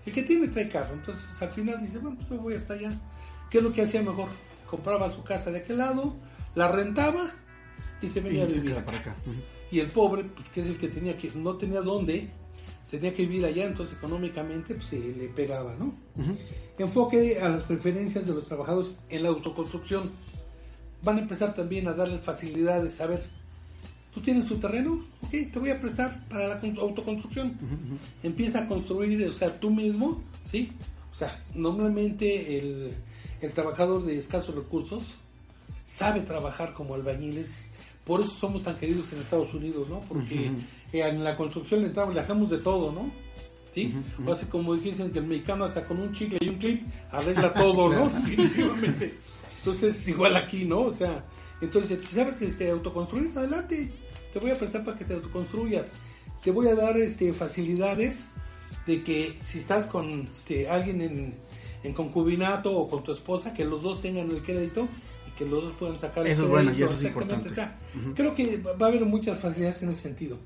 El que tiene, trae carro. Entonces al final dice, bueno, pues me voy hasta allá. ¿Qué es lo que hacía mejor? Compraba su casa de aquel lado, la rentaba y se venía Y a vivir acá. para acá. Y el pobre, pues que es el que tenía que, no tenía dónde, tenía que vivir allá, entonces económicamente pues, se le pegaba, ¿no? Enfoque a las preferencias de los trabajadores en la autoconstrucción. Van a empezar también a darles facilidades. A ver, ¿tú tienes tu terreno? Ok, te voy a prestar para la con- autoconstrucción. Empieza a construir, o sea, tú mismo, ¿sí? O sea, normalmente el, el trabajador de escasos recursos sabe trabajar como albañiles. Por eso somos tan queridos en Estados Unidos, ¿no? Porque Ujú. En la construcción le entramos, le hacemos de todo, ¿no? ¿Sí? O así como dicen que el mexicano hasta con un chicle y un clip arregla todo, ¿no? Definitivamente. Entonces, igual aquí, ¿no? O sea, entonces, ¿tú ¿sabes este, autoconstruir? Adelante. Te voy a prestar para que te autoconstruyas. Te voy a dar este, facilidades de que si estás con este, alguien en, en concubinato o con tu esposa, que los dos tengan el crédito y que los dos puedan sacar el Eso es bueno, y crédito. eso es importante. O sea, Ujú. Creo que va a haber muchas facilidades en ese sentido.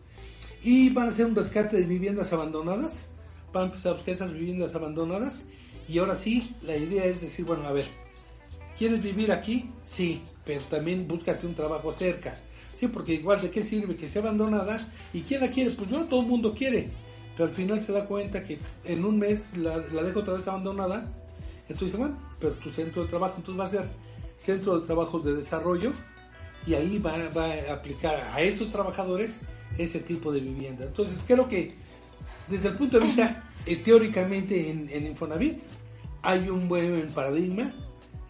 Y van a hacer un rescate de viviendas abandonadas. Van a empezar a buscar esas viviendas abandonadas. Y ahora sí, la idea es decir, bueno, a ver, ¿quieres vivir aquí? Sí, pero también búscate un trabajo cerca. Sí, porque igual de qué sirve que sea abandonada y quién la quiere, pues no todo el mundo quiere. Pero al final se da cuenta que en un mes la, la deja otra vez abandonada. Entonces bueno, pero tu centro de trabajo entonces va a ser centro de trabajo de desarrollo y ahí va, va a aplicar a esos trabajadores ese tipo de vivienda. Entonces creo que desde el punto de vista eh, teóricamente en, en Infonavit hay un buen paradigma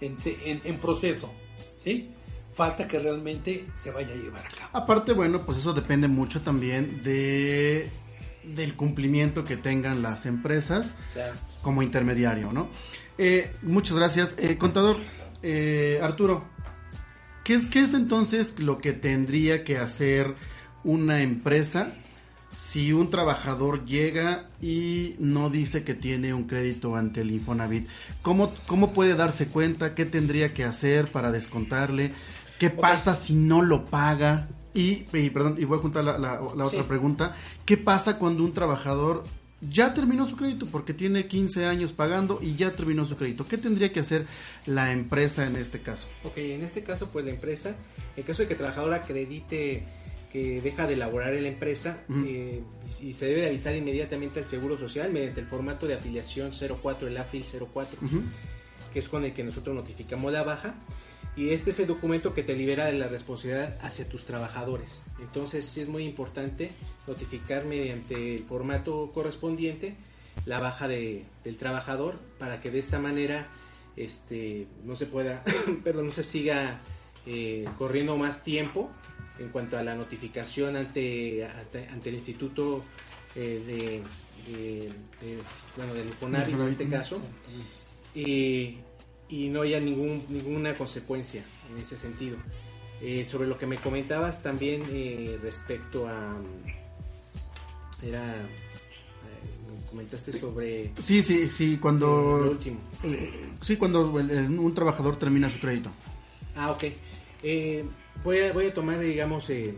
en, en- en proceso, ¿sí? Falta que realmente se vaya a llevar a cabo. Aparte, bueno, pues eso depende mucho también de del cumplimiento que tengan las empresas Claro. como intermediario, ¿no? Eh, muchas gracias. Eh, contador, eh, Arturo, ¿qué es, ¿qué es entonces lo que tendría que hacer una empresa si un trabajador llega y no dice que tiene un crédito ante el Infonavit? ¿Cómo, cómo puede darse cuenta? ¿Qué tendría que hacer para descontarle? ¿Qué pasa si no lo paga? Y, y, perdón, y voy a juntar la, la- la otra Sí. pregunta. ¿Qué pasa cuando un trabajador ya terminó su crédito porque tiene 15 años pagando y ya terminó su crédito? ¿Qué tendría que hacer la empresa en este caso? Ok, en este caso, pues la empresa, en caso de que el trabajador acredite que deja de laborar en la empresa, eh, y, se debe de avisar inmediatamente al Seguro Social mediante el formato de afiliación 04, el AFIL 04, Ujú. que es con el que nosotros notificamos la baja. Y este es el documento que te libera de la responsabilidad hacia tus trabajadores. Entonces sí es muy importante notificar mediante el formato correspondiente la baja de- del trabajador para que de esta manera este, no se pueda, perdón, no se siga eh, corriendo más tiempo en cuanto a la notificación ante, ante, el Instituto eh, de, de- de- bueno, del Infonavit en este caso. Y, y no haya ningún, ninguna consecuencia en ese sentido. Eh, sobre lo que me comentabas también eh, respecto a... Era... eh, me comentaste sobre... Sí, sí, sí, cuando... Lo último. sí, cuando un trabajador termina su crédito. Ah, ok. Voy, a, voy a tomar, digamos, eh,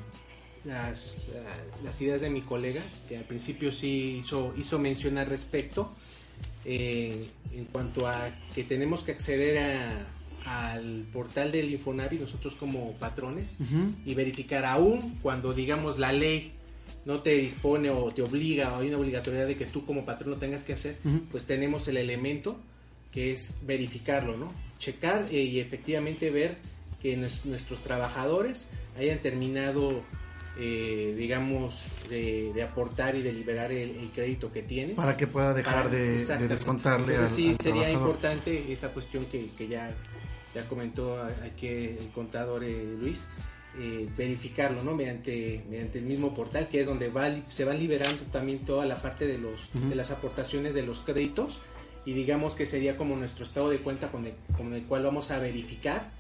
las, la- las ideas de mi colega, que al principio sí hizo, hizo mención al respecto, eh, en cuanto a que tenemos que acceder a- al portal del Infonavit nosotros como patrones Ujú. y verificar aún cuando, digamos, la ley no te dispone o te obliga o hay una obligatoriedad de que tú como patrón lo tengas que hacer, Ujú. pues tenemos el elemento que es verificarlo, ¿no? Checar eh, y efectivamente ver que nues- nuestros trabajadores hayan terminado, eh, digamos, de, de aportar y de liberar el, el crédito que tienen. Para que pueda dejar de- de descontarle Entonces, al- sí, al sería trabajador. importante esa cuestión que, que ya, ya comentó aquí el contador eh, Luis, eh, verificarlo, ¿no? Mediante, mediante el mismo portal, que es donde va, se van liberando también toda la parte de, los, de las aportaciones de los créditos y digamos que sería como nuestro estado de cuenta con el, con el cual vamos a verificar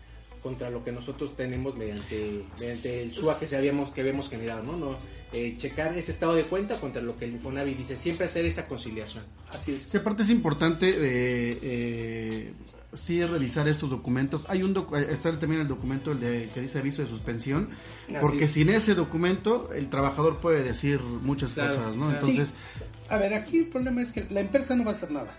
contra lo que nosotros tenemos mediante, mediante el SUA que sabíamos que habíamos generado, ¿no? no eh, checar ese estado de cuenta contra lo que el Infonavit dice, siempre hacer esa conciliación. Así es. Sí, aparte es importante eh, eh, sí revisar estos documentos. Hay un docu- eh, está también el documento el de, que dice aviso de suspensión, Así porque es. sin ese documento el trabajador puede decir muchas Claro, cosas, ¿no? claro. Entonces, Sí. A ver, aquí el problema es que la empresa no va a hacer nada.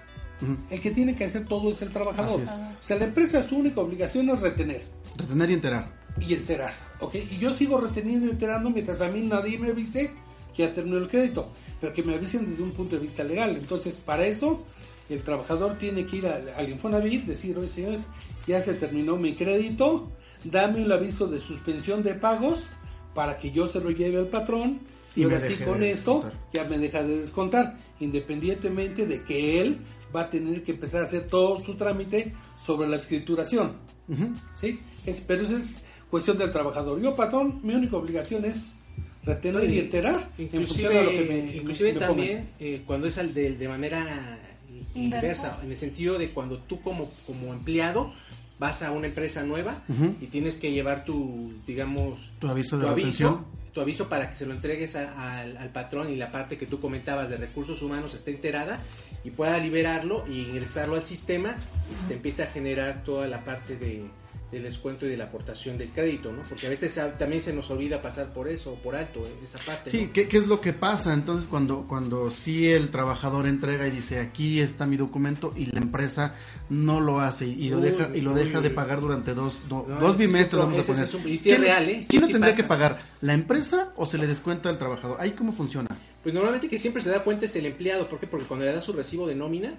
El que tiene que hacer todo es el trabajador. Es. O sea, la empresa su única obligación es retener retener y enterar. y enterar. ¿ok? Y yo sigo reteniendo y enterando mientras a mí nadie me avise que ya terminó el crédito. Pero que me avisen desde un punto de vista legal. Entonces, para eso, el trabajador tiene que ir al, al Infonavit, decir, oye, señores, ya se terminó mi crédito, dame un aviso de suspensión de pagos para que yo se lo lleve al patrón. Y, ahora sí, con de esto, descontar. ya me deja de descontar, independientemente de que él va a tener que empezar a hacer todo su trámite sobre la escrituración. ¿sí? Es- pero eso es cuestión del trabajador. Yo, patrón, mi única obligación es retener y enterar en Inclusive, a lo que me, inclusive me también eh, cuando es al de, de manera inversa, Inversa. en el sentido de cuando tú como, como empleado vas a una empresa nueva y tienes que llevar tu, digamos, Tu aviso de tu aviso, tu aviso para que se lo entregues a- al, al patrón y la parte que tú comentabas de recursos humanos esté enterada y pueda liberarlo y ingresarlo al sistema y se te empieza a generar toda la parte de del descuento y de la aportación del crédito, ¿no? Porque a veces también se nos olvida pasar por eso, por alto, eh, esa parte. Sí, ¿no? ¿qué, qué es lo que pasa? Entonces, cuando, cuando sí el trabajador entrega y dice, aquí está mi documento, y la empresa no lo hace y, lo Uy, deja y lo uy, deja uy. de pagar durante dos, do- No, dos bimestres, vamos a poner. es un- y sí es real, ¿eh? Sí, ¿Quién lo tendría pasa. que pagar? ¿La empresa o se le descuenta al trabajador? ¿Ahí cómo funciona? Pues normalmente que siempre se da cuenta es el empleado, ¿por qué? Porque cuando le da su recibo de nómina,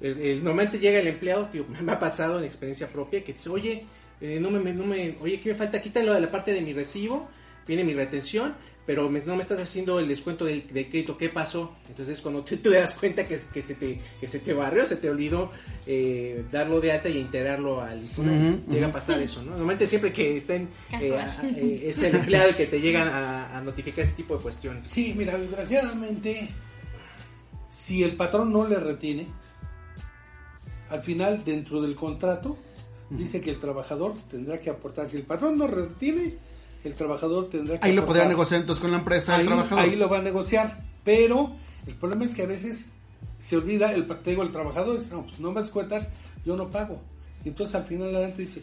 el- el- normalmente llega el empleado, tío, me ha pasado en experiencia propia, que dice, oye, eh, no me, no me, oye, ¿qué me falta? Aquí está la parte de mi recibo, viene mi retención, pero me- no me estás haciendo el descuento del, del crédito, ¿qué pasó? Entonces cuando tú te das cuenta que, que, se, te, que se te barrió, se te olvidó eh, darlo de alta y integrarlo al Infonavit. Llega a pasar eso, ¿no? Normalmente siempre que estén, eh, a- eh, es el empleado el que te llegan a, a notificar ese tipo de cuestiones. Sí, mira, desgraciadamente, si el patrón no le retiene, al final, dentro del contrato, dice que el trabajador tendrá que aportar. Si el patrón no retiene, el trabajador tendrá que Ahí lo podría aportar. negociar entonces con la empresa ahí, el trabajador. ahí lo va a negociar, pero el problema es que a veces se olvida, el, te digo, el trabajador dice, no, pues no me descuentan, yo no pago. Y entonces al final adelante dice,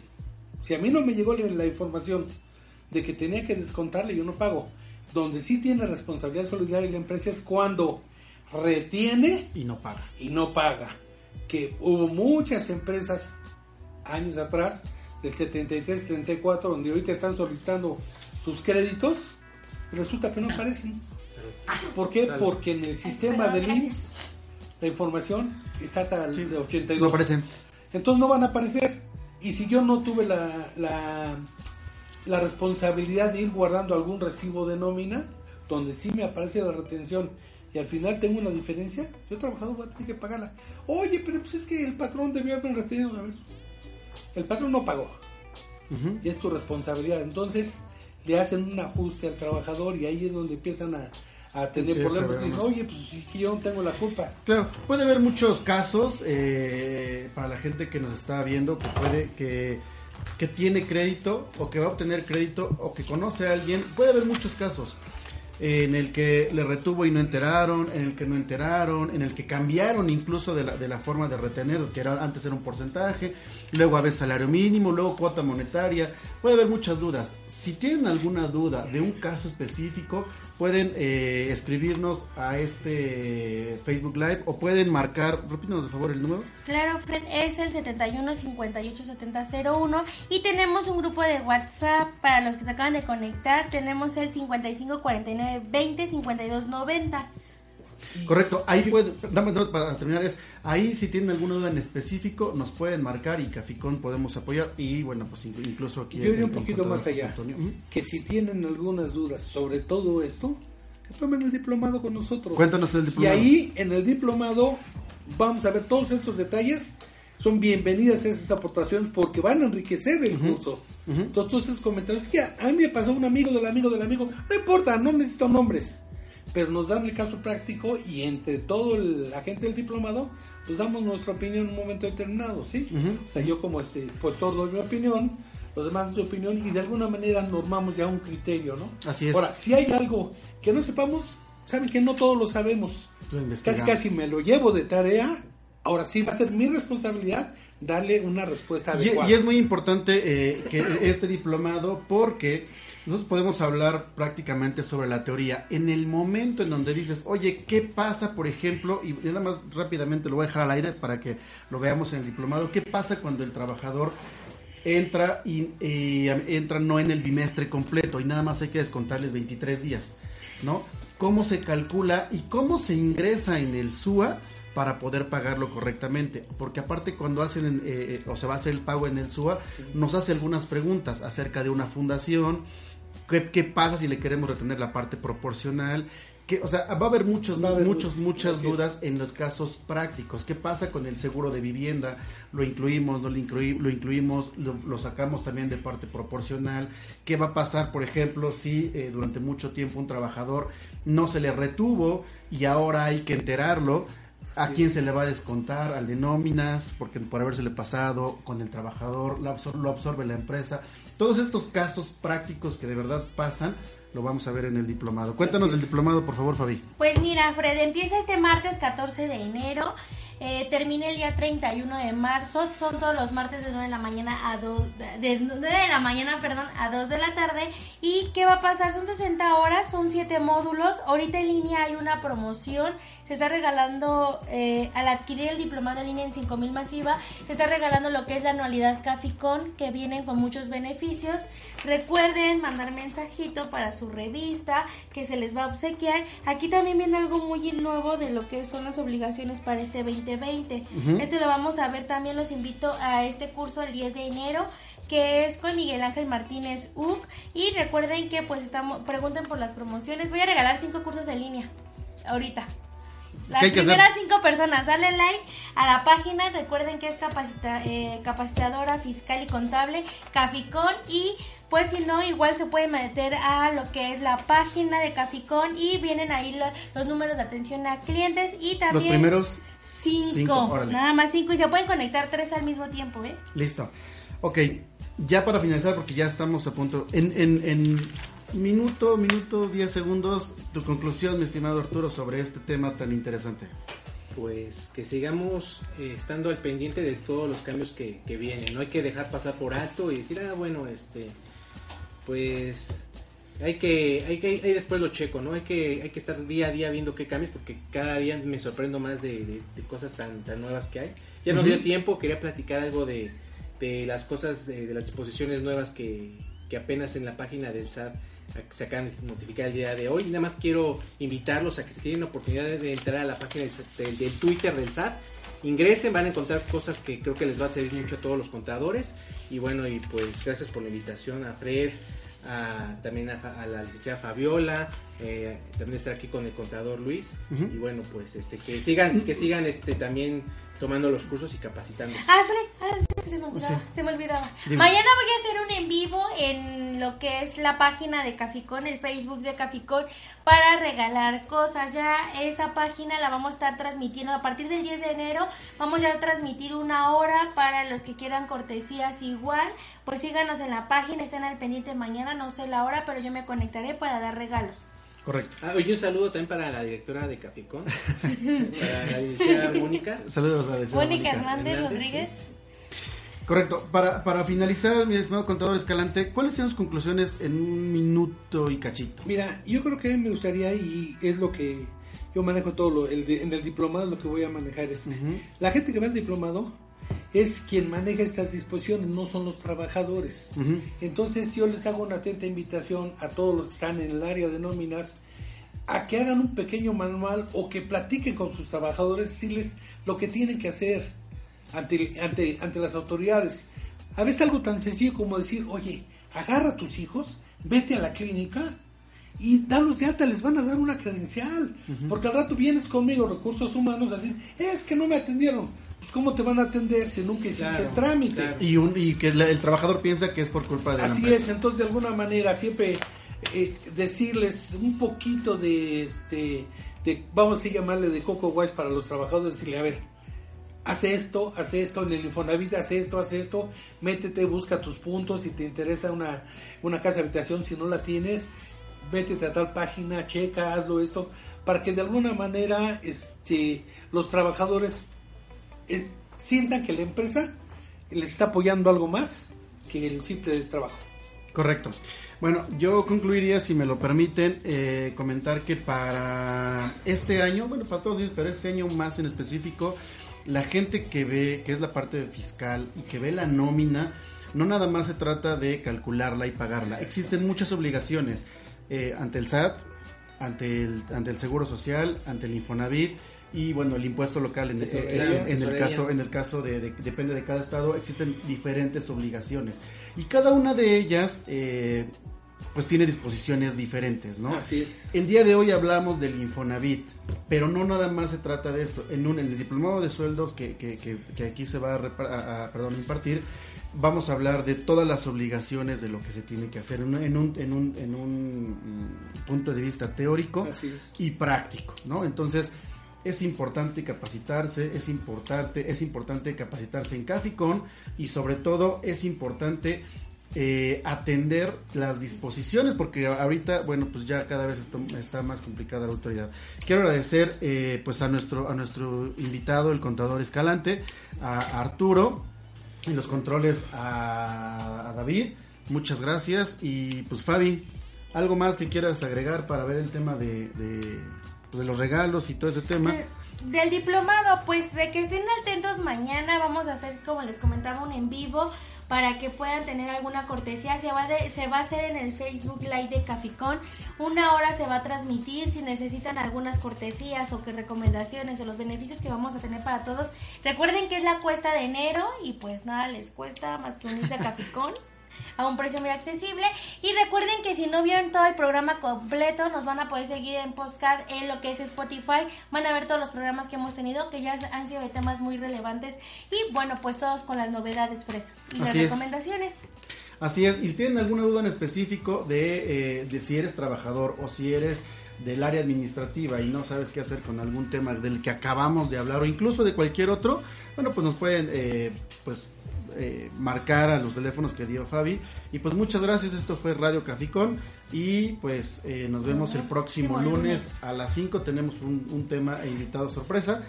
si a mí no me llegó la, la información de que tenía que descontarle, yo no pago. Donde sí tiene responsabilidad solidaria la empresa es cuando retiene y no paga. y no paga. Que hubo muchas empresas años atrás, del 73, 34, donde ahorita están solicitando sus créditos, resulta que no aparecen. ¿Por qué? Porque en el sistema del IMSS la información está hasta el 82. No aparecen. Entonces no van a aparecer. Y si yo no tuve la, la, la responsabilidad de ir guardando algún recibo de nómina, donde sí me aparece la retención y al final tengo una diferencia, yo trabajador voy a tener que pagarla. Oye, pero pues es que el patrón debió haber retenido. A ver, el patrón no pagó y es tu responsabilidad. Entonces le hacen un ajuste al trabajador y ahí es donde empiezan a, a tener problemas. Dicen, Oye, pues yo no tengo la culpa. Claro, puede haber muchos casos eh, para la gente que nos está viendo que puede que, que tiene crédito o que va a obtener crédito o que conoce a alguien. Puede haber muchos casos en el que le retuvo y no enteraron, en el que no enteraron, en el que cambiaron incluso de la, de la forma de retener, que era, antes era un porcentaje, luego a veces salario mínimo, luego cuota monetaria. Puede haber muchas dudas. Si tienen alguna duda de un caso específico, pueden eh, escribirnos a este Facebook Live o pueden marcar, repítanos por favor el número. Claro, Fred, es el 71 58 70 01 y tenemos un grupo de WhatsApp para los que se acaban de conectar. Tenemos el 55 49 20 52 90. Correcto, ahí pueden, dame, dame para terminar, es ahí si tienen alguna duda en específico, nos pueden marcar y Caficón podemos apoyar y bueno, pues in- incluso aquí. Yo iría un poquito más allá. Antonio. Que si tienen algunas dudas sobre todo esto, que tomen el diplomado con nosotros. Cuéntanos el diplomado. Y ahí en el diplomado vamos a ver todos estos detalles. Son bienvenidas esas aportaciones porque van a enriquecer el curso. Entonces, todos esos comentarios, es que a, a mí me pasó un amigo del amigo del amigo, no importa, no necesito nombres, pero nos dan el caso práctico y entre todo el- la gente del diplomado, pues damos nuestra opinión en un momento determinado, ¿sí? O sea, yo como este profesor doy mi opinión, los demás su opinión y de alguna manera normamos ya un criterio, ¿no? Así es. Ahora, si hay algo que no sepamos, saben que no todos lo sabemos. Lo Casi casi me lo llevo de tarea. Ahora sí va a ser mi responsabilidad darle una respuesta Y, adecuada. y es muy importante eh, que este diplomado porque nosotros podemos hablar prácticamente sobre la teoría. En el momento en donde dices, oye, ¿qué pasa, por ejemplo? Y nada más rápidamente lo voy a dejar al aire para que lo veamos en el diplomado. ¿Qué pasa cuando el trabajador entra y, entra no en el bimestre completo y nada más hay que descontarles 23 días, ¿no? ¿Cómo se calcula y cómo se ingresa en el SUA para poder pagarlo correctamente? Porque aparte cuando hacen en, eh, eh, o se va a hacer el pago en el SUA, nos hace algunas preguntas acerca de una fundación, qué, qué pasa si le queremos retener la parte proporcional, que, o sea, va a haber muchos, Va a haber muchos, dudas, muchas dudas en los casos prácticos. ¿Qué pasa con el seguro de vivienda? ¿Lo incluimos? ¿No lo, lo incluimos? Lo, lo sacamos también de parte proporcional? ¿Qué va a pasar, por ejemplo, si eh, durante mucho tiempo un trabajador no se le retuvo y ahora hay que enterarlo? ¿A Sí. quién se le va a descontar? Al de nóminas, porque por habérsele pasado con el trabajador, lo, absor- lo absorbe la empresa. Todos estos casos prácticos que de verdad pasan, lo vamos a ver en el diplomado. Cuéntanos del diplomado, por favor, Fabi. Pues mira, Fred, empieza este martes 14 de enero, eh, termina el día 31 de marzo, son todos los martes de 9 de la mañana a 2, de 9 de la mañana, perdón, a 2 de la tarde. ¿Y qué va a pasar? Son 60 horas, son 7 módulos, ahorita en línea hay una promoción, se está regalando, eh, al adquirir el diplomado en línea en 5000 masiva, se está regalando lo que es la anualidad Caficón, que vienen con muchos beneficios. Recuerden mandar mensajito para su revista, que se les va a obsequiar. Aquí también viene algo muy nuevo de lo que son las obligaciones para este 2020. Ujú. Esto lo vamos a ver también, los invito a este curso el 10 de enero que es con Miguel Ángel Martínez UC y recuerden que pues estamos pregunten por las promociones. Voy a regalar cinco cursos en línea ahorita. Las ¿Qué hay que primeras cinco personas, dale like a la página. Recuerden que es capacita- eh, capacitadora fiscal y contable, Caficón. Y pues si no, igual se puede meter a lo que es la página de Caficón y vienen ahí los números de atención a clientes y también Los primeros cinco, nada más cinco y se pueden conectar tres al mismo tiempo, ¿eh? Listo. Ok, ya para finalizar, porque ya estamos a punto. En, en, en minuto, minuto, 10 segundos, tu conclusión, mi estimado Arturo, sobre este tema tan interesante. Pues que sigamos eh, estando al pendiente de todos los cambios que, que vienen. No hay que dejar pasar por alto y decir, ah, bueno, este, pues hay que, hay que, ahí después lo checo, ¿no? Hay que, hay que estar día a día viendo qué cambios porque cada día me sorprendo más de, de- de cosas tan, tan nuevas que hay. Ya nos Ujú. dio tiempo, quería platicar algo de, de las cosas, eh, de las disposiciones nuevas que, que apenas en la página del SAT se acaban de notificar el día de hoy. Nada más quiero invitarlos a que si tienen la oportunidad de entrar a la página del, del- Twitter del SAT, ingresen, van a encontrar cosas que creo que les va a servir mucho a todos los contadores. Y bueno, y pues gracias por la invitación a Fred, a, también a, la licenciada Fabiola, eh, también estar aquí con el contador Luis. Y bueno, pues este que sigan, que sigan este también tomando los cursos y capacitándose. Ah, Fred, antes se me olvidaba. Sí. Se me olvidaba. Mañana voy a hacer un en vivo en lo que es la página de Caficón, el Facebook de Caficón, para regalar cosas. Ya esa página la vamos a estar transmitiendo a partir del 10 de enero. Vamos ya a transmitir una hora para los que quieran cortesías igual. Pues síganos en la página, estén al pendiente mañana, no sé la hora, pero yo me conectaré para dar regalos. Correcto. Ah, oye, un saludo también para la directora de Caficón, para la licenciada Mónica. Saludos a la licenciada Mónica Mónica. Hernández Rodríguez. Correcto. Para, para finalizar, mi estimado contador Escalante, ¿cuáles son sus conclusiones en un minuto y cachito? Mira, yo creo que a mí me gustaría y es lo que yo manejo todo lo, el de- en el diplomado lo que voy a manejar es la gente que va al diplomado es quien maneja estas disposiciones, no son los trabajadores. Entonces yo les hago una atenta invitación a todos los que están en el área de nóminas a que hagan un pequeño manual o que platiquen con sus trabajadores, decirles lo que tienen que hacer ante, ante, ante las autoridades. A veces algo tan sencillo como decir, oye, agarra a tus hijos, vete a la clínica y dalos de alta, les van a dar una credencial. Porque al rato vienes conmigo, recursos humanos, a decir, es que no me atendieron. Pues ¿cómo te van a atender si nunca hiciste Claro, el trámite? Y, un, y que el trabajador piensa que es por culpa de la Así es, entonces de alguna manera siempre eh, decirles un poquito de este, de, vamos a llamarle de coco wise para los trabajadores, decirle, a ver, hace esto, hace esto en el Infonavit, hace esto, hace esto, métete, busca tus puntos, si te interesa una, una casa de habitación, si no la tienes, métete a tal página, checa, hazlo esto, para que de alguna manera este, los trabajadores eh, sientan que la empresa les está apoyando algo más que el simple trabajo. Correcto. Bueno, yo concluiría, si me lo permiten, eh, comentar que para este año, bueno, para todos ellos, pero este año más en específico, la gente que ve, que es la parte fiscal y que ve la nómina, no nada más se trata de calcularla y pagarla. Existen muchas obligaciones eh, ante el SAT, ante el, ante el Seguro Social, ante el Infonavit y bueno el impuesto local en, en- en el caso en el caso de, de- depende de cada estado existen diferentes obligaciones y cada una de ellas eh, pues tiene disposiciones diferentes no Así es. el día de hoy hablamos del Infonavit, pero no nada más se trata de esto. En, un, en el diplomado de sueldos que, que- que- que aquí se va a, a- a, perdón, impartir, vamos a hablar de todas las obligaciones de lo que se tiene que hacer en un, en un, en un, en un, mm, punto de vista teórico Así es. y práctico, ¿no? Entonces, es importante capacitarse, es importante, es importante capacitarse en Caficón y sobre todo es importante eh, atender las disposiciones porque ahorita, bueno, pues ya cada vez está, está más complicada la autoridad. Quiero agradecer eh, pues a nuestro, a nuestro invitado, el contador Escalante, a Arturo, en los controles a, David, muchas gracias y pues Fabi, ¿algo más que quieras agregar para ver el tema de, pues, de los regalos y todo ese tema? Del diplomado, pues de que estén atentos mañana, vamos a hacer, como les comentaba, un en vivo para que puedan tener alguna cortesía. Se va, de- se va a hacer en el Facebook Live de Caficón. Una hora se va a transmitir. Si necesitan algunas cortesías o que recomendaciones o los beneficios que vamos a tener para todos, recuerden que es la cuesta de enero y pues nada les cuesta más que unirse a Caficón. a un precio muy accesible. Y recuerden que si no vieron todo el programa completo, nos van a poder seguir en Postcard en lo que es Spotify. Van a ver todos los programas que hemos tenido, que ya han sido de temas muy relevantes. Y bueno, pues todos con las novedades, Fred. Y las es. recomendaciones. Así es, y si tienen alguna duda en específico de, eh, de si eres trabajador o si eres del área administrativa y no sabes qué hacer con algún tema del que acabamos de hablar o incluso de cualquier otro, bueno, pues nos pueden eh, pues eh, marcar a los teléfonos que dio Fabi. Y pues muchas gracias, esto fue Radio Caficón y pues eh, nos vemos el próximo Próximo lunes lunes. a las 5, tenemos un, un tema e invitado sorpresa.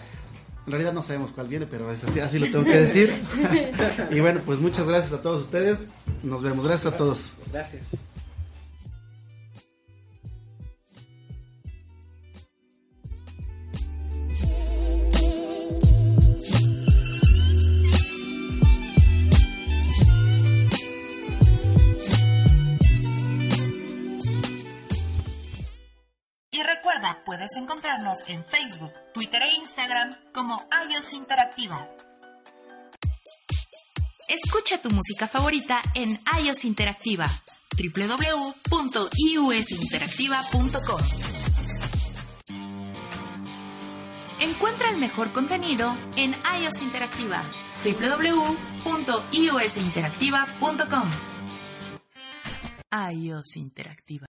En realidad no sabemos cuál viene, pero es así, así lo tengo que decir. y bueno, pues muchas gracias a todos ustedes. Nos vemos. Gracias a todos. Gracias. Recuerda, puedes encontrarnos en Facebook, Twitter e Instagram como iOS Interactiva. Escucha tu música favorita en iOS Interactiva www.iusinteractiva.com. En Encuentra el mejor contenido en iOS Interactiva. www.iosinteractiva.com iOS Interactiva.